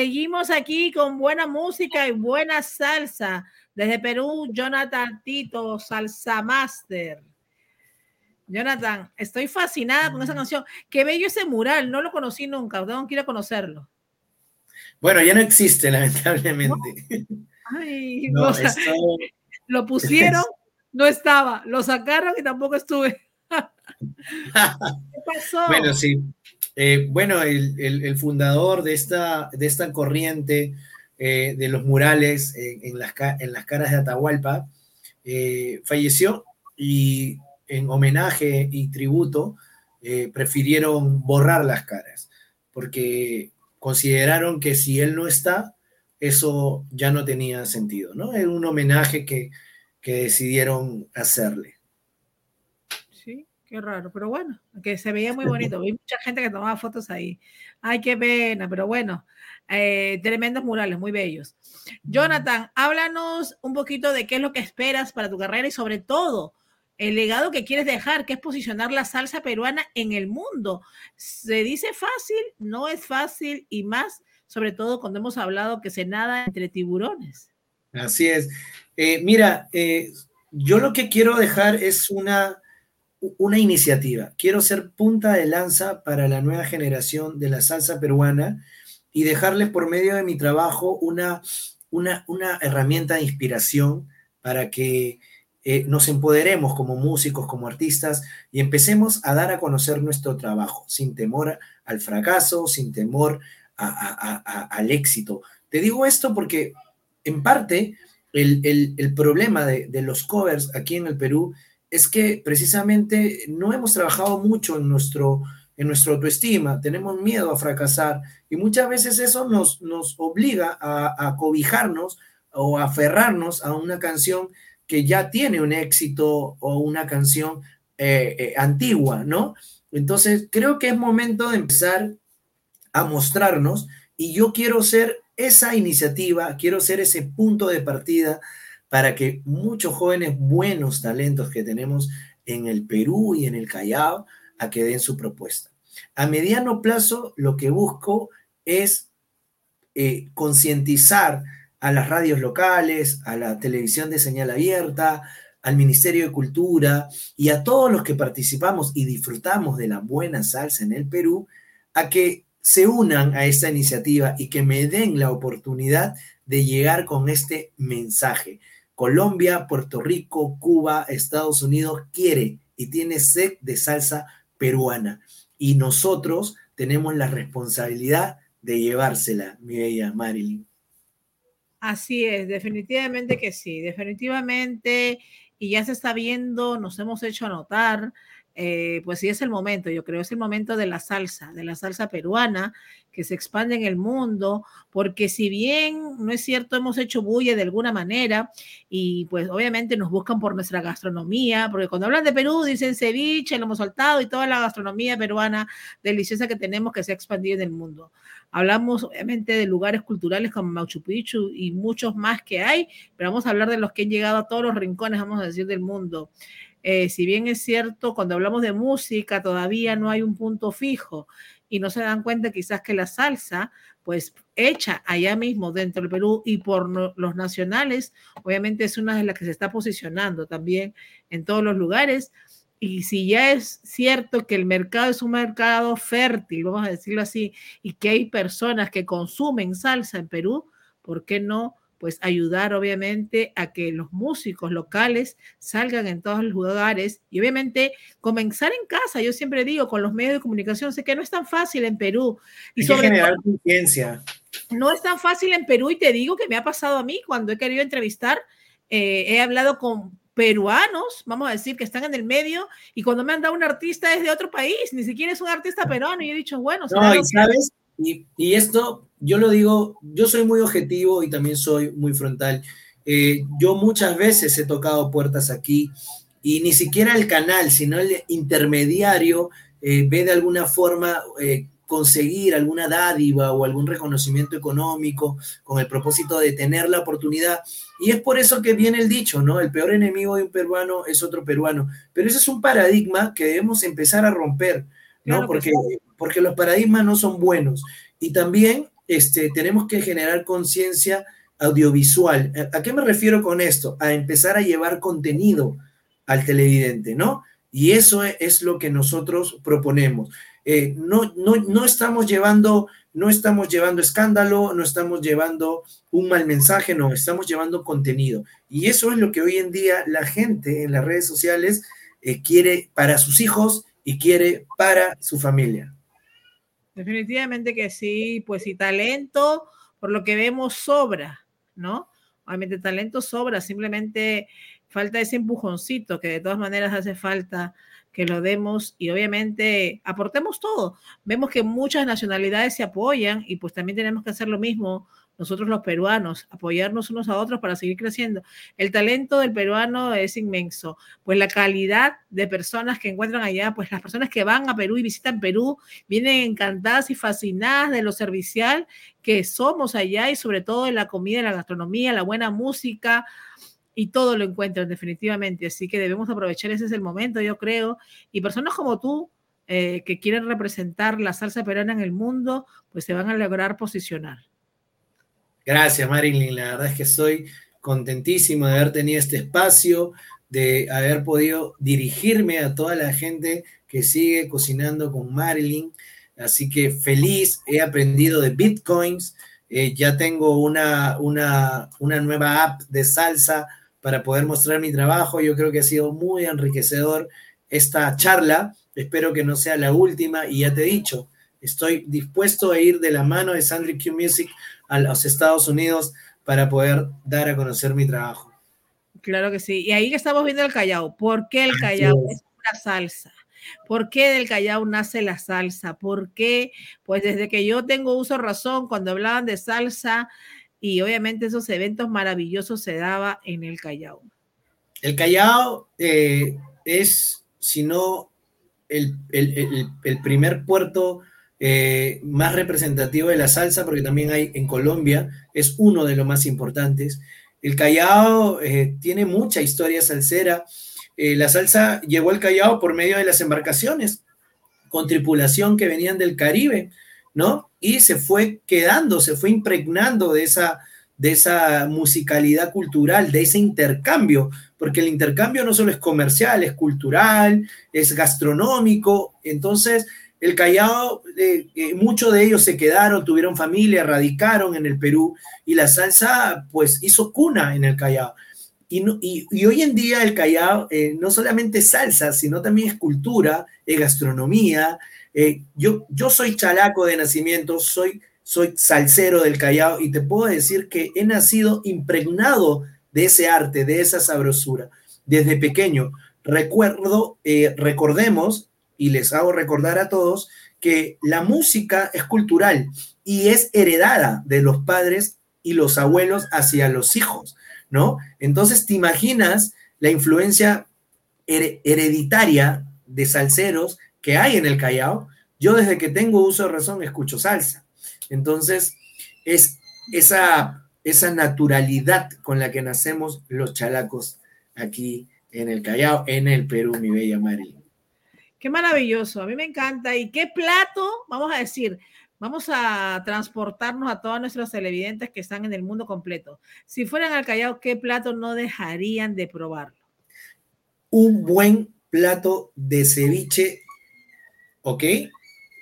Seguimos aquí con buena música y buena salsa. Desde Perú, Jonathan Tito, Salsa Master. Jonathan, estoy fascinada con esa canción. Qué bello ese mural, no lo conocí nunca, tengo que ir a conocerlo. Bueno, ya no existe, lamentablemente. Ay, No, o sea, esto- lo pusieron, no estaba, lo sacaron y tampoco estuve. ¿Qué pasó? Bueno, sí. Eh, bueno, el, fundador de esta, de esta corriente eh, de los murales en, las, en las caras de Atahualpa eh, falleció y en homenaje y tributo prefirieron borrar las caras porque consideraron que si él no está, eso ya no tenía sentido, ¿no? Era un homenaje que, que decidieron hacerle. Qué raro, pero bueno, que se veía muy bonito. Vi mucha gente que tomaba fotos ahí. Ay, qué pena, pero bueno, eh, tremendos murales, muy bellos. Jonathan, háblanos un poquito de qué es lo que esperas para tu carrera y sobre todo el legado que quieres dejar, que es posicionar la salsa peruana en el mundo. Se dice fácil, no es fácil y más, sobre todo cuando hemos hablado que se nada entre tiburones. Así es. Eh, mira, eh, yo lo que quiero dejar es una, una iniciativa. Quiero ser punta de lanza para la nueva generación de la salsa peruana y dejarles por medio de mi trabajo una, una, una herramienta de inspiración para que eh, nos empoderemos como músicos, como artistas y empecemos a dar a conocer nuestro trabajo sin temor al fracaso, sin temor al éxito. Te digo esto porque en parte el, el- el problema de, de los covers aquí en el Perú es que precisamente no hemos trabajado mucho en nuestro, en nuestra autoestima, tenemos miedo a fracasar y muchas veces eso nos, nos obliga a, cobijarnos o a aferrarnos a una canción que ya tiene un éxito o una canción eh, eh, antigua, ¿no? Entonces creo que es momento de empezar a mostrarnos y yo quiero ser esa iniciativa, quiero ser ese punto de partida para que muchos jóvenes buenos talentos que tenemos en el Perú y en el Callao a que den su propuesta. A mediano plazo lo que busco es eh, concientizar a las radios locales, a la televisión de señal abierta, al Ministerio de Cultura y a todos los que participamos y disfrutamos de la buena salsa en el Perú, a que se unan a esta iniciativa y que me den la oportunidad de llegar con este mensaje. Colombia, Puerto Rico, Cuba, Estados Unidos quiere y tiene sed de salsa peruana. Y nosotros tenemos la responsabilidad de llevársela, mi bella Marilyn. Así es, definitivamente que sí, definitivamente, y ya se está viendo, nos hemos hecho anotar, eh, pues sí es el momento, yo creo, es el momento de la salsa, de la salsa peruana, que se expande en el mundo, porque si bien no es cierto, hemos hecho bulla de alguna manera, y pues obviamente nos buscan por nuestra gastronomía, porque cuando hablan de Perú dicen ceviche, lo hemos saltado y toda la gastronomía peruana deliciosa que tenemos que se ha expandido en el mundo. Hablamos obviamente de lugares culturales como Machu Picchu y muchos más que hay, pero vamos a hablar de los que han llegado a todos los rincones, vamos a decir, del mundo. Eh, si bien es cierto, cuando hablamos de música todavía no hay un punto fijo y no se dan cuenta quizás que la salsa, pues hecha allá mismo dentro del Perú y por los nacionales, obviamente es una de las que se está posicionando también en todos los lugares. Y si ya es cierto que el mercado es un mercado fértil, vamos a decirlo así, y que hay personas que consumen salsa en Perú, ¿por qué no? Pues ayudar obviamente a que los músicos locales salgan en todos los lugares y obviamente comenzar en casa. Yo siempre digo, con los medios de comunicación, sé que no es tan fácil en Perú. Y Hay que sobre generar conciencia. no es tan fácil en Perú y te digo que me ha pasado a mí cuando he querido entrevistar, eh, he hablado con peruanos, vamos a decir, que están en el medio y cuando me han dado un artista es de otro país, ni siquiera es un artista peruano y he dicho, bueno, No, y sabes, y, y esto yo lo digo, yo soy muy objetivo y también soy muy frontal. Eh, yo muchas veces he tocado puertas aquí y ni siquiera el canal, sino el intermediario eh, ve de alguna forma eh, conseguir alguna dádiva o algún reconocimiento económico con el propósito de tener la oportunidad. Y es por eso que viene el dicho, ¿no? El peor enemigo de un peruano es otro peruano. Pero ese es un paradigma que debemos empezar a romper, ¿no? Claro porque, sí. Porque los paradigmas no son buenos. Y también este, tenemos que generar conciencia audiovisual. ¿A- ¿A qué me refiero con esto? A empezar a llevar contenido al televidente, ¿no? Y eso e- es lo que nosotros proponemos. Eh, no, no, no estamos llevando, no estamos llevando escándalo, no estamos llevando un mal mensaje, no, estamos llevando contenido. Y eso es lo que hoy en día la gente en las redes sociales eh, quiere para sus hijos y quiere para su familia. Definitivamente que sí, pues y talento, por lo que vemos, sobra, ¿no? Obviamente talento sobra, simplemente falta ese empujoncito que de todas maneras hace falta que lo demos y obviamente aportemos todo. Vemos que muchas nacionalidades se apoyan y pues también tenemos que hacer lo mismo nosotros los peruanos, apoyarnos unos a otros para seguir creciendo. El talento del peruano es inmenso, pues la calidad de personas que encuentran allá, pues las personas que van a Perú y visitan Perú, vienen encantadas y fascinadas de lo servicial que somos allá y sobre todo de la comida, la gastronomía, la buena música y todo lo encuentran definitivamente. Así que debemos aprovechar, ese es el momento, yo creo. Y personas como tú, eh, que quieren representar la salsa peruana en el mundo, pues se van a lograr posicionar. Gracias, Marilyn. La verdad es que estoy contentísimo de haber tenido este espacio, de haber podido dirigirme a toda la gente que sigue cocinando con Marilyn. Así que feliz, he aprendido de bitcoins, eh, ya tengo una, una, una nueva app de salsa para poder mostrar mi trabajo. Yo creo que ha sido muy enriquecedor esta charla. Espero que no sea la última y ya te he dicho, estoy dispuesto a ir de la mano de Sandry Q Music a los Estados Unidos para poder dar a conocer mi trabajo. Claro que sí. Y ahí que estamos viendo el Callao. ¿Por qué el Callao es. es una salsa? ¿Por qué del Callao nace la salsa? ¿Por qué? Pues desde que yo tengo uso razón, cuando hablaban de salsa y obviamente esos eventos maravillosos se daba en el Callao. El Callao eh, es, si no, el, el- el- el primer puerto eh, más representativo de la salsa, porque también hay en Colombia, es uno de los más importantes. El Callao eh, tiene mucha historia salsera. Eh, la salsa llegó al Callao por medio de las embarcaciones, con tripulación que venían del Caribe, ¿no? Y se fue quedando, se fue impregnando de esa, de esa musicalidad cultural, de ese intercambio, porque el intercambio no solo es comercial, es cultural, es gastronómico. Entonces, el Callao, eh, eh, muchos de ellos se quedaron, tuvieron familia, radicaron en el Perú y la salsa, pues, hizo cuna en el Callao. Y, hoy en día el Callao eh, no solamente es salsa, sino también es cultura, es gastronomía. Yo, yo soy chalaco de nacimiento, soy, soy salsero del Callao y te puedo decir que he nacido impregnado de ese arte, de esa sabrosura. Desde pequeño, recuerdo, recordemos, y les hago recordar a todos, que la música es cultural y es heredada de los padres y los abuelos hacia los hijos, ¿no? Entonces, ¿te imaginas la influencia her- hereditaria de salseros que hay en el Callao? Yo desde que tengo uso de razón escucho salsa. Entonces, es esa, esa naturalidad con la que nacemos los chalacos aquí en el Callao, en el Perú, mi bella Marilyn. Qué maravilloso, a mí me encanta. ¿Y qué plato? Vamos a decir, vamos a transportarnos a todos nuestros televidentes que están en el mundo completo. Si fueran al Callao, ¿qué plato no dejarían de probarlo? Un buen plato de ceviche, ¿ok?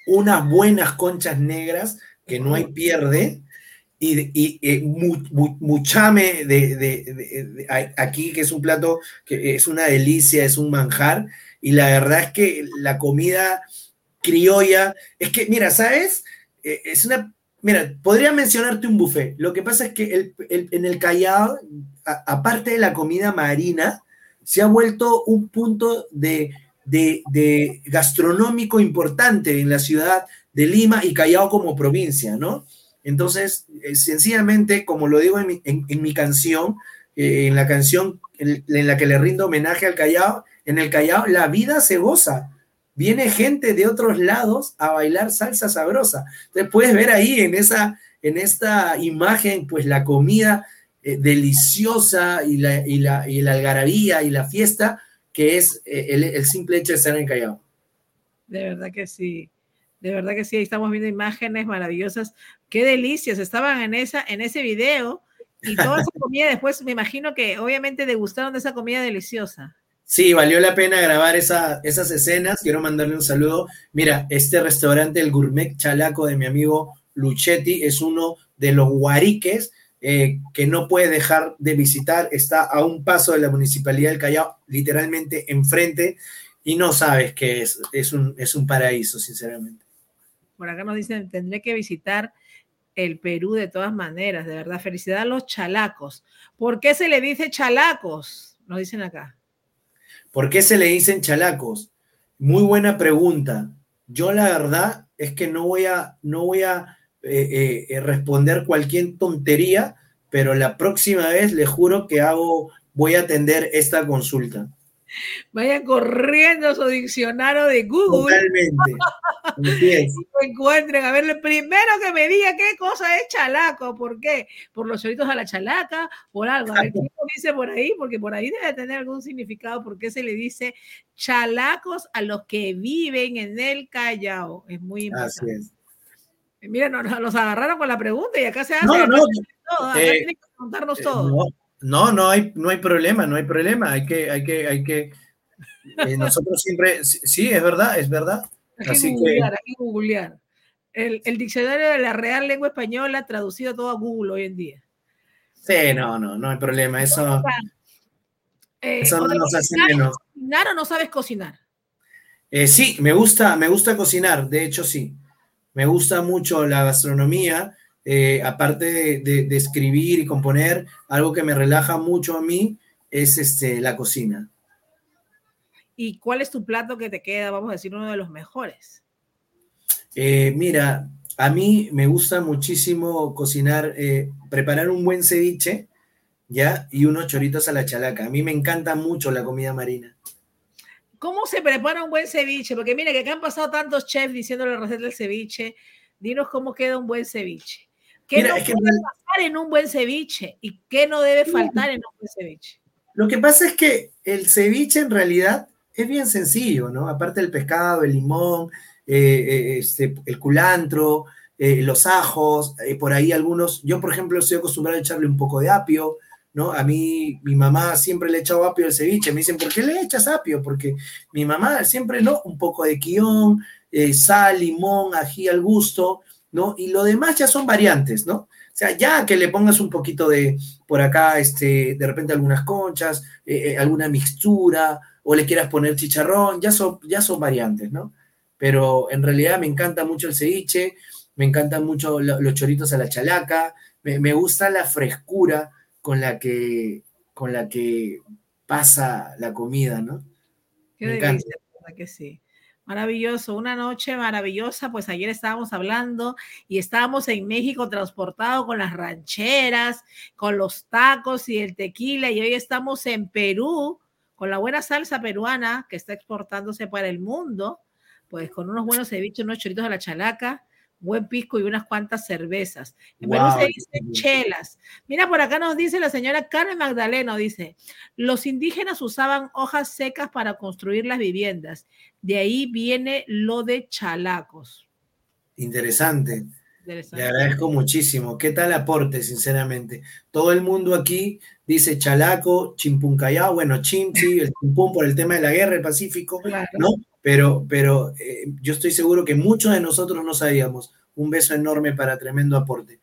Unas buenas conchas negras que no hay pierde y, eh, mu- mu- muchame de, aquí, que es un plato que es una delicia, es un manjar, y la verdad es que la comida criolla, es que, mira, ¿sabes? Eh, es una, mira, podría mencionarte un buffet, lo que pasa es que el- en el Callao, aparte de la comida marina, se ha vuelto un punto de, de- de gastronómico importante en la ciudad de Lima y Callao como provincia, ¿no? Entonces, eh, sencillamente, como lo digo en mi, en- mi canción, eh, en la canción en la que le rindo homenaje al Callao, en el Callao la vida se goza. Viene gente de otros lados a bailar salsa sabrosa. Entonces puedes ver ahí en, esa, en esta imagen, pues la comida eh, deliciosa y la, y, la, y la algarabía y la fiesta, que es eh, el, el simple hecho de estar en Callao. De verdad que sí. De verdad que sí, ahí estamos viendo imágenes maravillosas. Qué delicias, estaban en, esa, en ese video y toda esa comida después me imagino que obviamente degustaron de esa comida deliciosa. Sí, valió la pena grabar esa- esas escenas. Quiero mandarle un saludo. Mira, este restaurante, el Gourmet Chalaco de mi amigo Luchetti, es uno de los guariques eh, que no puede dejar de visitar. Está a un paso de la Municipalidad del Callao, literalmente enfrente, y no sabes que es, es, un, es un paraíso, sinceramente. Por acá nos dicen, tendré que visitar el Perú de todas maneras, de verdad. Felicidad a los chalacos. ¿Por qué se le dice chalacos? Nos dicen acá. ¿Por qué se le dicen chalacos? Muy buena pregunta. Yo la verdad es que no voy a, no voy a eh, eh, responder cualquier tontería, pero la próxima vez le juro que hago, voy a atender esta consulta. Vayan corriendo a su diccionario de Google. Totalmente. Así lo encuentren. A ver, el primero que me diga qué cosa es chalaco. ¿Por qué? ¿Por los choritos a la chalaca? ¿Por algo? A ver, ¿quién lo dice por ahí? Porque por ahí debe tener algún significado. ¿Por qué se le dice chalacos a los que viven en el Callao? Es muy Así importante. es. Mira, nos, nos agarraron con la pregunta y acá se hace. No, no, todo, acá eh, tienen que contarnos Eh, todo. No, no, no hay, no hay problema, no hay problema. Hay que, hay que, hay que. eh, nosotros siempre, sí, es verdad, es verdad. Hay que Así que, googlear, hay que googlear. El, el diccionario de la Real Lengua Española traducido todo a Google hoy en día. sí, no, no, no hay problema. Eso, Eh, eso no ¿o nos hace cocinar- menos. ¿Cocinar o no sabes cocinar? Eh, sí, me gusta, me gusta cocinar, de hecho sí. Me gusta mucho la gastronomía, eh, aparte de, de- de escribir y componer, algo que me relaja mucho a mí es este, la cocina. ¿Y cuál es tu plato que te queda, vamos a decir, uno de los mejores? Eh, mira, a mí me gusta muchísimo cocinar, eh, preparar un buen ceviche, ¿ya? Y unos choritos a la chalaca. A mí me encanta mucho la comida marina. ¿Cómo se prepara un buen ceviche? Porque mire que acá han pasado tantos chefs diciendo la receta del ceviche. Dinos cómo queda un buen ceviche. ¿Qué Mira, no es que puede pasar en un buen ceviche? ¿Y qué no debe faltar en un buen ceviche? Lo que pasa es que el ceviche en realidad es bien sencillo, ¿no? Aparte del pescado, el limón, eh, eh, este, el culantro, eh, los ajos, eh, por ahí algunos, yo por ejemplo estoy acostumbrado a echarle un poco de apio, ¿no? A mí, mi mamá siempre le ha echado apio al ceviche, me dicen, ¿por qué le echas apio? Porque mi mamá siempre, ¿no? Un poco de quión, sal, limón, ají al gusto, ¿no? Y lo demás ya son variantes, ¿no? O sea, ya que le pongas un poquito de, por acá, este, de repente algunas conchas, eh, eh, alguna mixtura, o le quieras poner chicharrón, ya son, ya son variantes, ¿no? Pero en realidad me encanta mucho el ceviche, me encantan mucho lo- los choritos a la chalaca, me, me gusta la frescura con la que, con la que pasa la comida, ¿no? Qué Me encanta. delicia, que sí. Maravilloso, una noche maravillosa. Pues ayer estábamos hablando y estábamos en México transportado con las rancheras, con los tacos y el tequila. Y hoy estamos en Perú con la buena salsa peruana que está exportándose para el mundo, pues con unos buenos ceviches, unos choritos a la chalaca, buen pisco y unas cuantas cervezas. En Perú Guau, se dice chelas. Mira, por acá nos dice la señora Carmen Magdaleno, dice, los indígenas usaban hojas secas para construir las viviendas. De ahí viene lo de chalacos. Interesante. Interesante. Le agradezco muchísimo. ¿Qué tal aporte, sinceramente? Todo el mundo aquí dice chalaco, chimpuncayao, bueno, chimchi, el chimpún por el tema de la guerra, el Pacífico, ¿no? Pero, pero eh, yo estoy seguro que muchos de nosotros no sabíamos. Un beso enorme para tremendo aporte.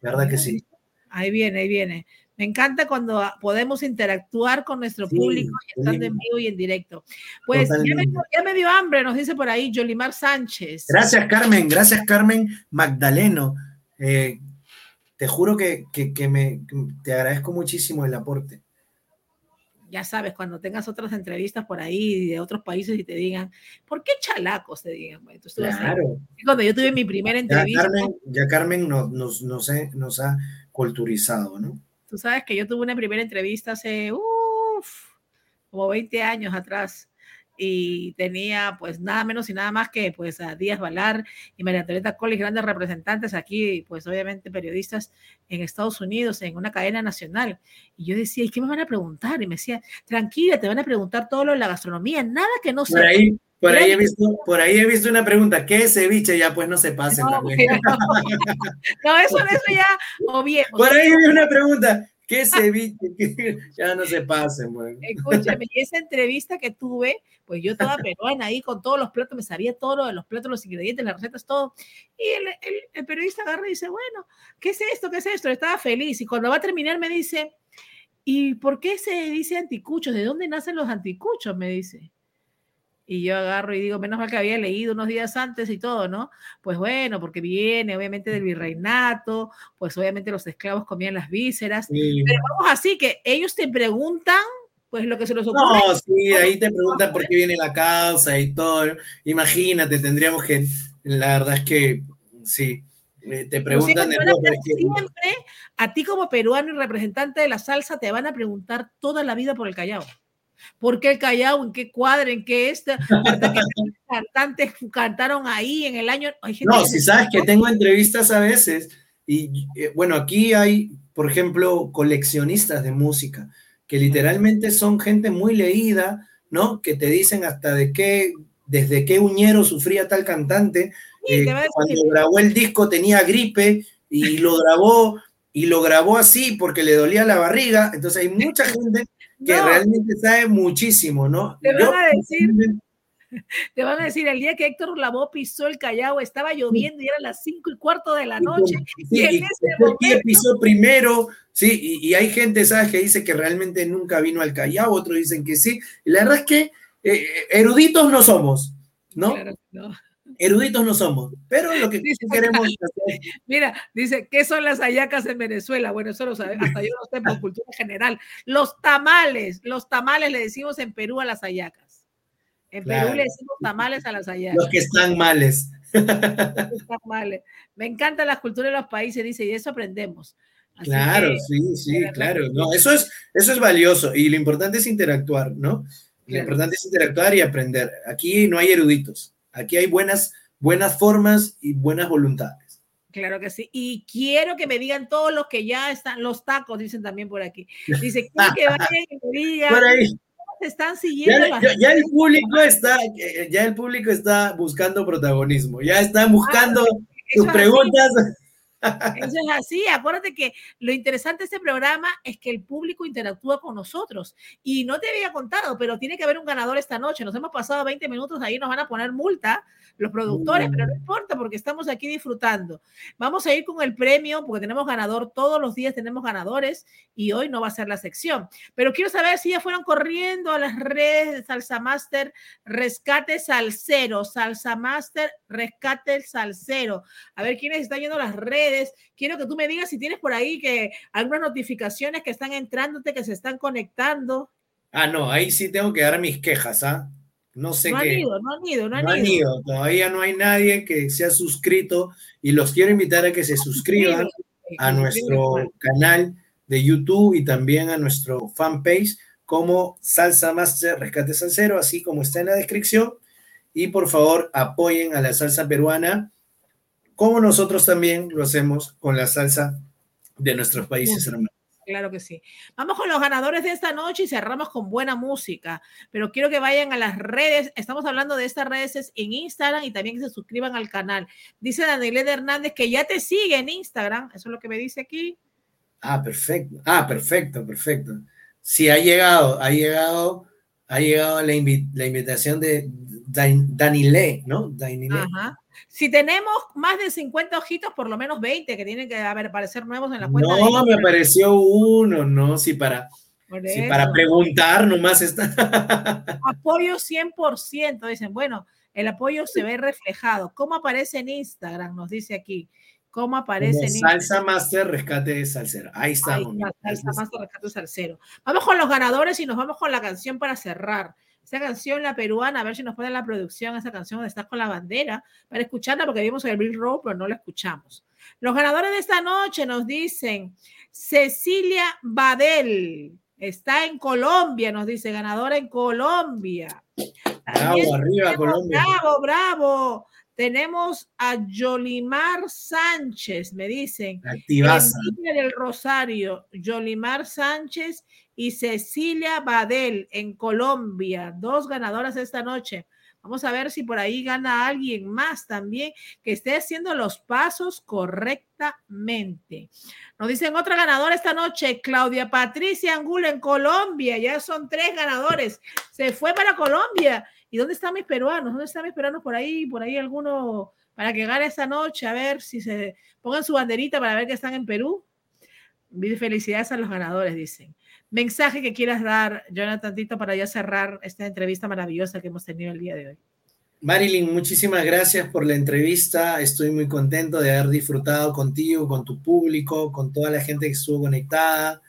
verdad que sí. Ahí viene, ahí viene. Me encanta cuando podemos interactuar con nuestro Sí, público y estando en vivo y en directo. Pues ya me, Totalmente. ya me dio hambre, nos dice por ahí Yolimar Sánchez. Gracias, Carmen. Gracias, Carmen Magdaleno. Eh, te juro que, que- que me te agradezco muchísimo el aporte. Ya sabes, cuando tengas otras entrevistas por ahí de otros países y te digan, ¿por qué chalacos? Te digan. Bueno, tú Claro. Cuando yo tuve mi primera Ya entrevista, Carmen, ya Carmen nos, nos, nos, ha- nos ha culturizado, ¿no? tú sabes que yo tuve una primera entrevista hace, uf, como 20 años atrás y tenía pues nada menos y nada más que pues a Díaz Valar y María Antonieta Collis, grandes representantes aquí, pues obviamente periodistas en Estados Unidos, en una cadena nacional. Y yo decía, ¿y qué me van a preguntar? Y me decía, tranquila, te van a preguntar todo lo de la gastronomía, nada que no ahí, por ahí he visto, por ahí he visto una pregunta, ¿qué es ceviche? Ya pues no se pasen No, también. No, eso, eso ya, o bien. o Por sea, ahí vi una pregunta, ¿qué ceviche? ya no se pasen, bueno. Escúchame, y esa entrevista que tuve, pues yo toda peruana ahí con todos los platos, me sabía todo lo de los platos, los ingredientes, las recetas, todo. Y el, el, el periodista agarra y dice, bueno, ¿qué es esto? ¿Qué es esto? Estaba feliz. Y cuando va a terminar me dice, ¿y por qué se dice anticuchos? ¿De dónde nacen los anticuchos? Me dice. Y yo agarro y digo, menos mal que había leído unos días antes y todo, ¿no? Pues bueno, porque viene obviamente del virreinato, pues obviamente los esclavos comían las vísceras. Sí. Pero vamos así, que ellos te preguntan, pues lo que se les ocurre. No, sí, ahí te preguntan por qué viene la causa y todo. Imagínate, tendríamos que, la verdad es que, sí, eh, te preguntan siempre, a ti como peruano y representante de la salsa, te van a preguntar toda la vida por el Callao. ¿Por qué el Callao? ¿En qué cuadra? ¿En qué esta? ¿Verdad que cantantes cantaron ahí en el año? No, si sabes que tengo entrevistas a veces y eh, bueno, aquí hay, por ejemplo, coleccionistas de música que literalmente son gente muy leída, ¿no? Que te dicen hasta de qué, desde qué uñero sufría tal cantante. Sí, eh, cuando grabó el disco tenía gripe y lo grabó y lo grabó así porque le dolía la barriga. Entonces hay mucha gente que No. realmente sabe muchísimo, ¿no? Te Yo- van a decir, te van a decir, el día que Héctor Lavoe pisó el Callao, estaba lloviendo y eran las cinco y cuarto de la noche. Sí, y en y ese fue quien momento, pisó primero, sí, y, y hay gente, ¿sabes?, que dice que realmente nunca vino al Callao, otros dicen que sí. Y la verdad es que eh, eruditos no somos, ¿no? Claro que no. Eruditos no somos, pero lo que sí queremos hacer, Mira, dice, ¿qué son las hallacas en Venezuela? Bueno, eso lo sabe, hasta yo lo sé por cultura general. Los tamales, los tamales le decimos en Perú a las hallacas. En Perú le decimos tamales a las hallacas. los que están males. Los tamales. Me encantan las culturas de los países, dice, y de eso aprendemos. Así Claro, que, sí, sí, claro. No, eso es, eso es valioso y lo importante es interactuar, ¿no? Lo Claro. importante es interactuar y aprender. Aquí no hay eruditos, aquí hay buenas, buenas formas y buenas voluntades. Claro que sí. Y quiero que me digan todos los que ya están, los tacos, dicen también por aquí. Dice, quiero que vayan y me digan se están siguiendo Ya, las ya- ya el público está, eh, ya el público está buscando protagonismo, ya están buscando eso sus así. Eso es así. Acuérdate que lo interesante de este programa es que el público interactúa con nosotros. Y no te había contado, pero tiene que haber un ganador esta noche. Nos hemos pasado 20 minutos, ahí nos van a poner multa los productores, pero no importa porque estamos aquí disfrutando. Vamos a ir con el premio porque tenemos ganador, todos los días tenemos ganadores y hoy no va a ser la sección. Pero quiero saber si ya fueron corriendo a las redes de Salsa Master, Rescate Salsero, Salsa Master, Rescate Salsero. A ver quiénes están yendo a las redes. Quiero que tú me digas si tienes por ahí que algunas notificaciones que están entrándote, que se están conectando. Ah, no, ahí sí tengo que dar mis quejas, ¿ah? No sé No han qué. ido, no han ido, no han No han ido. ido, todavía no hay nadie que se ha suscrito y los quiero invitar a que se suscriban a nuestro canal de YouTube y también a nuestro fanpage como Salsa Master Rescate Salsero, así como está en la descripción. Y por favor apoyen a la salsa peruana, como nosotros también lo hacemos con la salsa de nuestros países hermanos. Claro que sí. Vamos con los ganadores de esta noche y cerramos con buena música. Pero quiero que vayan a las redes. Estamos hablando de estas redes en Instagram y también que se suscriban al canal. Dice Daniel Hernández que ya te sigue en Instagram. Eso es lo que me dice aquí. Ah, perfecto. Ah, perfecto, perfecto. Sí, ha llegado, ha llegado, ha llegado la, invi- la invitación de Dan- ¿no? Danile. Ajá. Si tenemos más de 50 ojitos, por lo menos 20 que tienen que haber, aparecer nuevos en la cuenta. de No, me apareció uno, no, sí, para, Por sí, para preguntar nomás está. Apoyo 100%. Dicen, bueno, el apoyo se ve reflejado. ¿Cómo aparece en Instagram? Nos dice aquí. ¿Cómo aparece Como en Instagram? salsa Master Rescate de Salsero. Ahí Ahí está, mira. salsa más de rescate salsero. Vamos con los ganadores y nos vamos con la canción para cerrar. Esa canción, la peruana, a ver si nos pone la producción esa canción donde estás con la bandera, para escucharla porque vimos el Bill Row, pero no la escuchamos. Los ganadores de esta noche nos dicen Cecilia Badel, está en Colombia, nos dice, ganadora en Colombia. También Bravo, arriba Colombia. Bravo, bravo. Tenemos a Yolimar Sánchez, me dicen. Activaza. Del Rosario, Yolimar Sánchez y Cecilia Badel en Colombia, dos ganadoras esta noche. Vamos a ver si por ahí gana alguien más también que esté haciendo los pasos correctamente. Nos dicen otra ganadora esta noche, Claudia Patricia Angulo en Colombia. Ya son tres ganadores. Se fue para Colombia. ¿Y dónde están mis peruanos? ¿Dónde están mis peruanos por ahí? Por ahí alguno para que gane esta noche. A ver si se pongan su banderita para ver que están en Perú. Felicidades a los ganadores, dicen. Mensaje que quieras dar, Jonathan Tito, para ya cerrar esta entrevista maravillosa que hemos tenido el día de hoy. Marilyn, muchísimas gracias por la entrevista. Estoy muy contento de haber disfrutado contigo, con tu público, con toda la gente que estuvo conectada.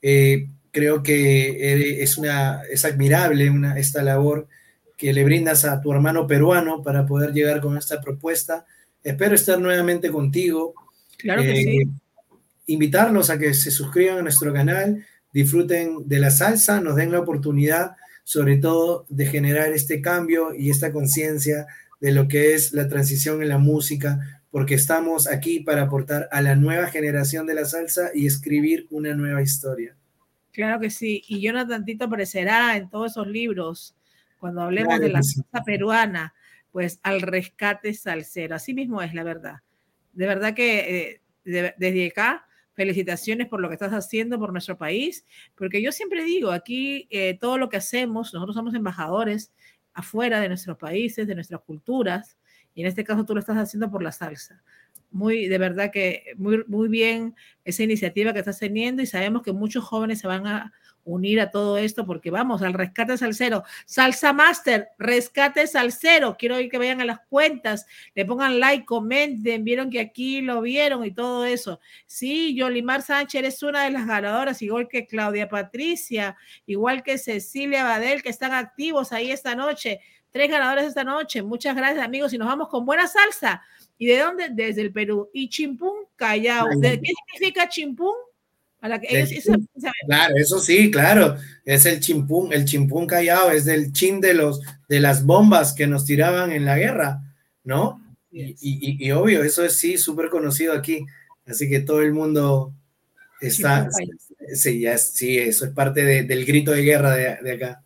Eh, creo que es, una, es admirable una, esta labor que le brindas a tu hermano peruano para poder llegar con esta propuesta. Espero estar nuevamente contigo. Claro que Eh, sí. Invitarlos a que se suscriban a nuestro canal, disfruten de la salsa, nos den la oportunidad sobre todo de generar este cambio y esta conciencia de lo que es la transición en la música, porque estamos aquí para aportar a la nueva generación de la salsa y escribir una nueva historia. Claro que sí. Y Jonathan Tito aparecerá en todos esos libros cuando hablemos Claro de la sí. salsa peruana, pues al rescate salsero. Así mismo es la verdad. De verdad que eh, de- desde acá, felicitaciones por lo que estás haciendo por nuestro país, porque yo siempre digo, aquí eh, todo lo que hacemos, nosotros somos embajadores afuera de nuestros países, de nuestras culturas, y en este caso tú lo estás haciendo por la salsa. Muy, de verdad que muy, muy bien esa iniciativa que estás teniendo y sabemos que muchos jóvenes se van a unir a todo esto porque vamos al rescate salsero. Salsa Master, rescate salsero. Quiero que vayan a las cuentas, le pongan like, comenten, vieron que aquí lo vieron y todo eso. Sí, Yolimar Sánchez eres una de las ganadoras, igual que Claudia Patricia, igual que Cecilia Badel, que están activos ahí esta noche. Tres ganadores esta noche. Muchas gracias, amigos. Y nos vamos con buena salsa. ¿Y de dónde? Desde el Perú. Y Chimpún, Callao. ¿De qué significa Chimpún? Que ellos, eso-. Claro, eso sí, claro, es el chimpún, el chimpún callado, es del chin de los de las bombas que nos tiraban en la guerra, ¿no? Y, y- y- obvio, eso es sí súper conocido aquí, así que todo el mundo está, Chimpún sí, ya sí, eso es parte de- del grito de guerra de, de acá.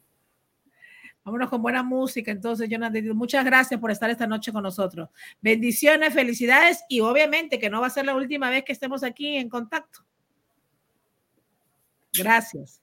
Vámonos con buena música. Entonces, Jonathan, muchas gracias por estar esta noche con nosotros. Bendiciones, felicidades y obviamente que no va a ser la última vez que estemos aquí en contacto. Gracias.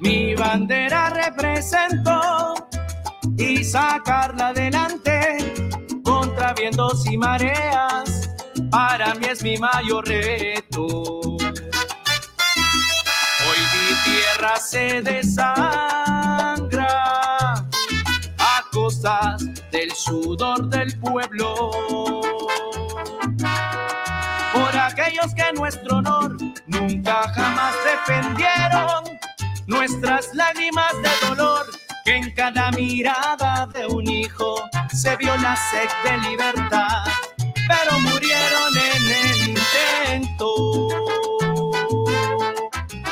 Mi bandera representó y sacarla adelante vientos y mareas. Para mí es mi mayor reto. Hoy mi tierra se desangra a costas del sudor del pueblo. Por aquellos que nuestro honor nunca jamás defendieron nuestras lágrimas de dolor, en cada mirada de un hijo se vio la sed de libertad, pero murieron en el intento.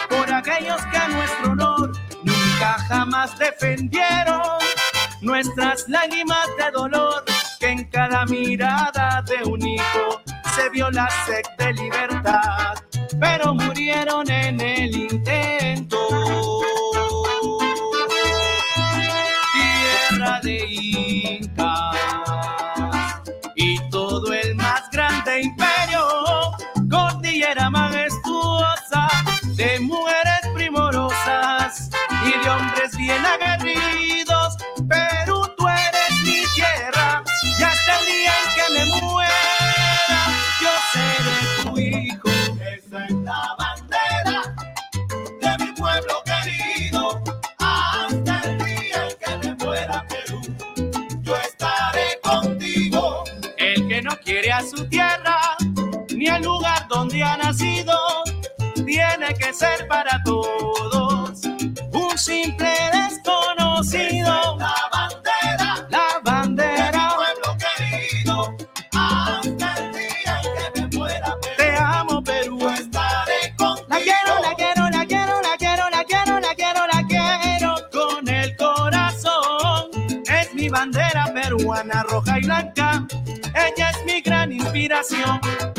Por aquellos que a nuestro honor nunca jamás defendieron nuestras lágrimas de dolor, que en cada mirada de un hijo se vio la sed de libertad, pero murieron en el intento. su tierra, ni el lugar donde ha nacido, tiene que ser para todos. educación.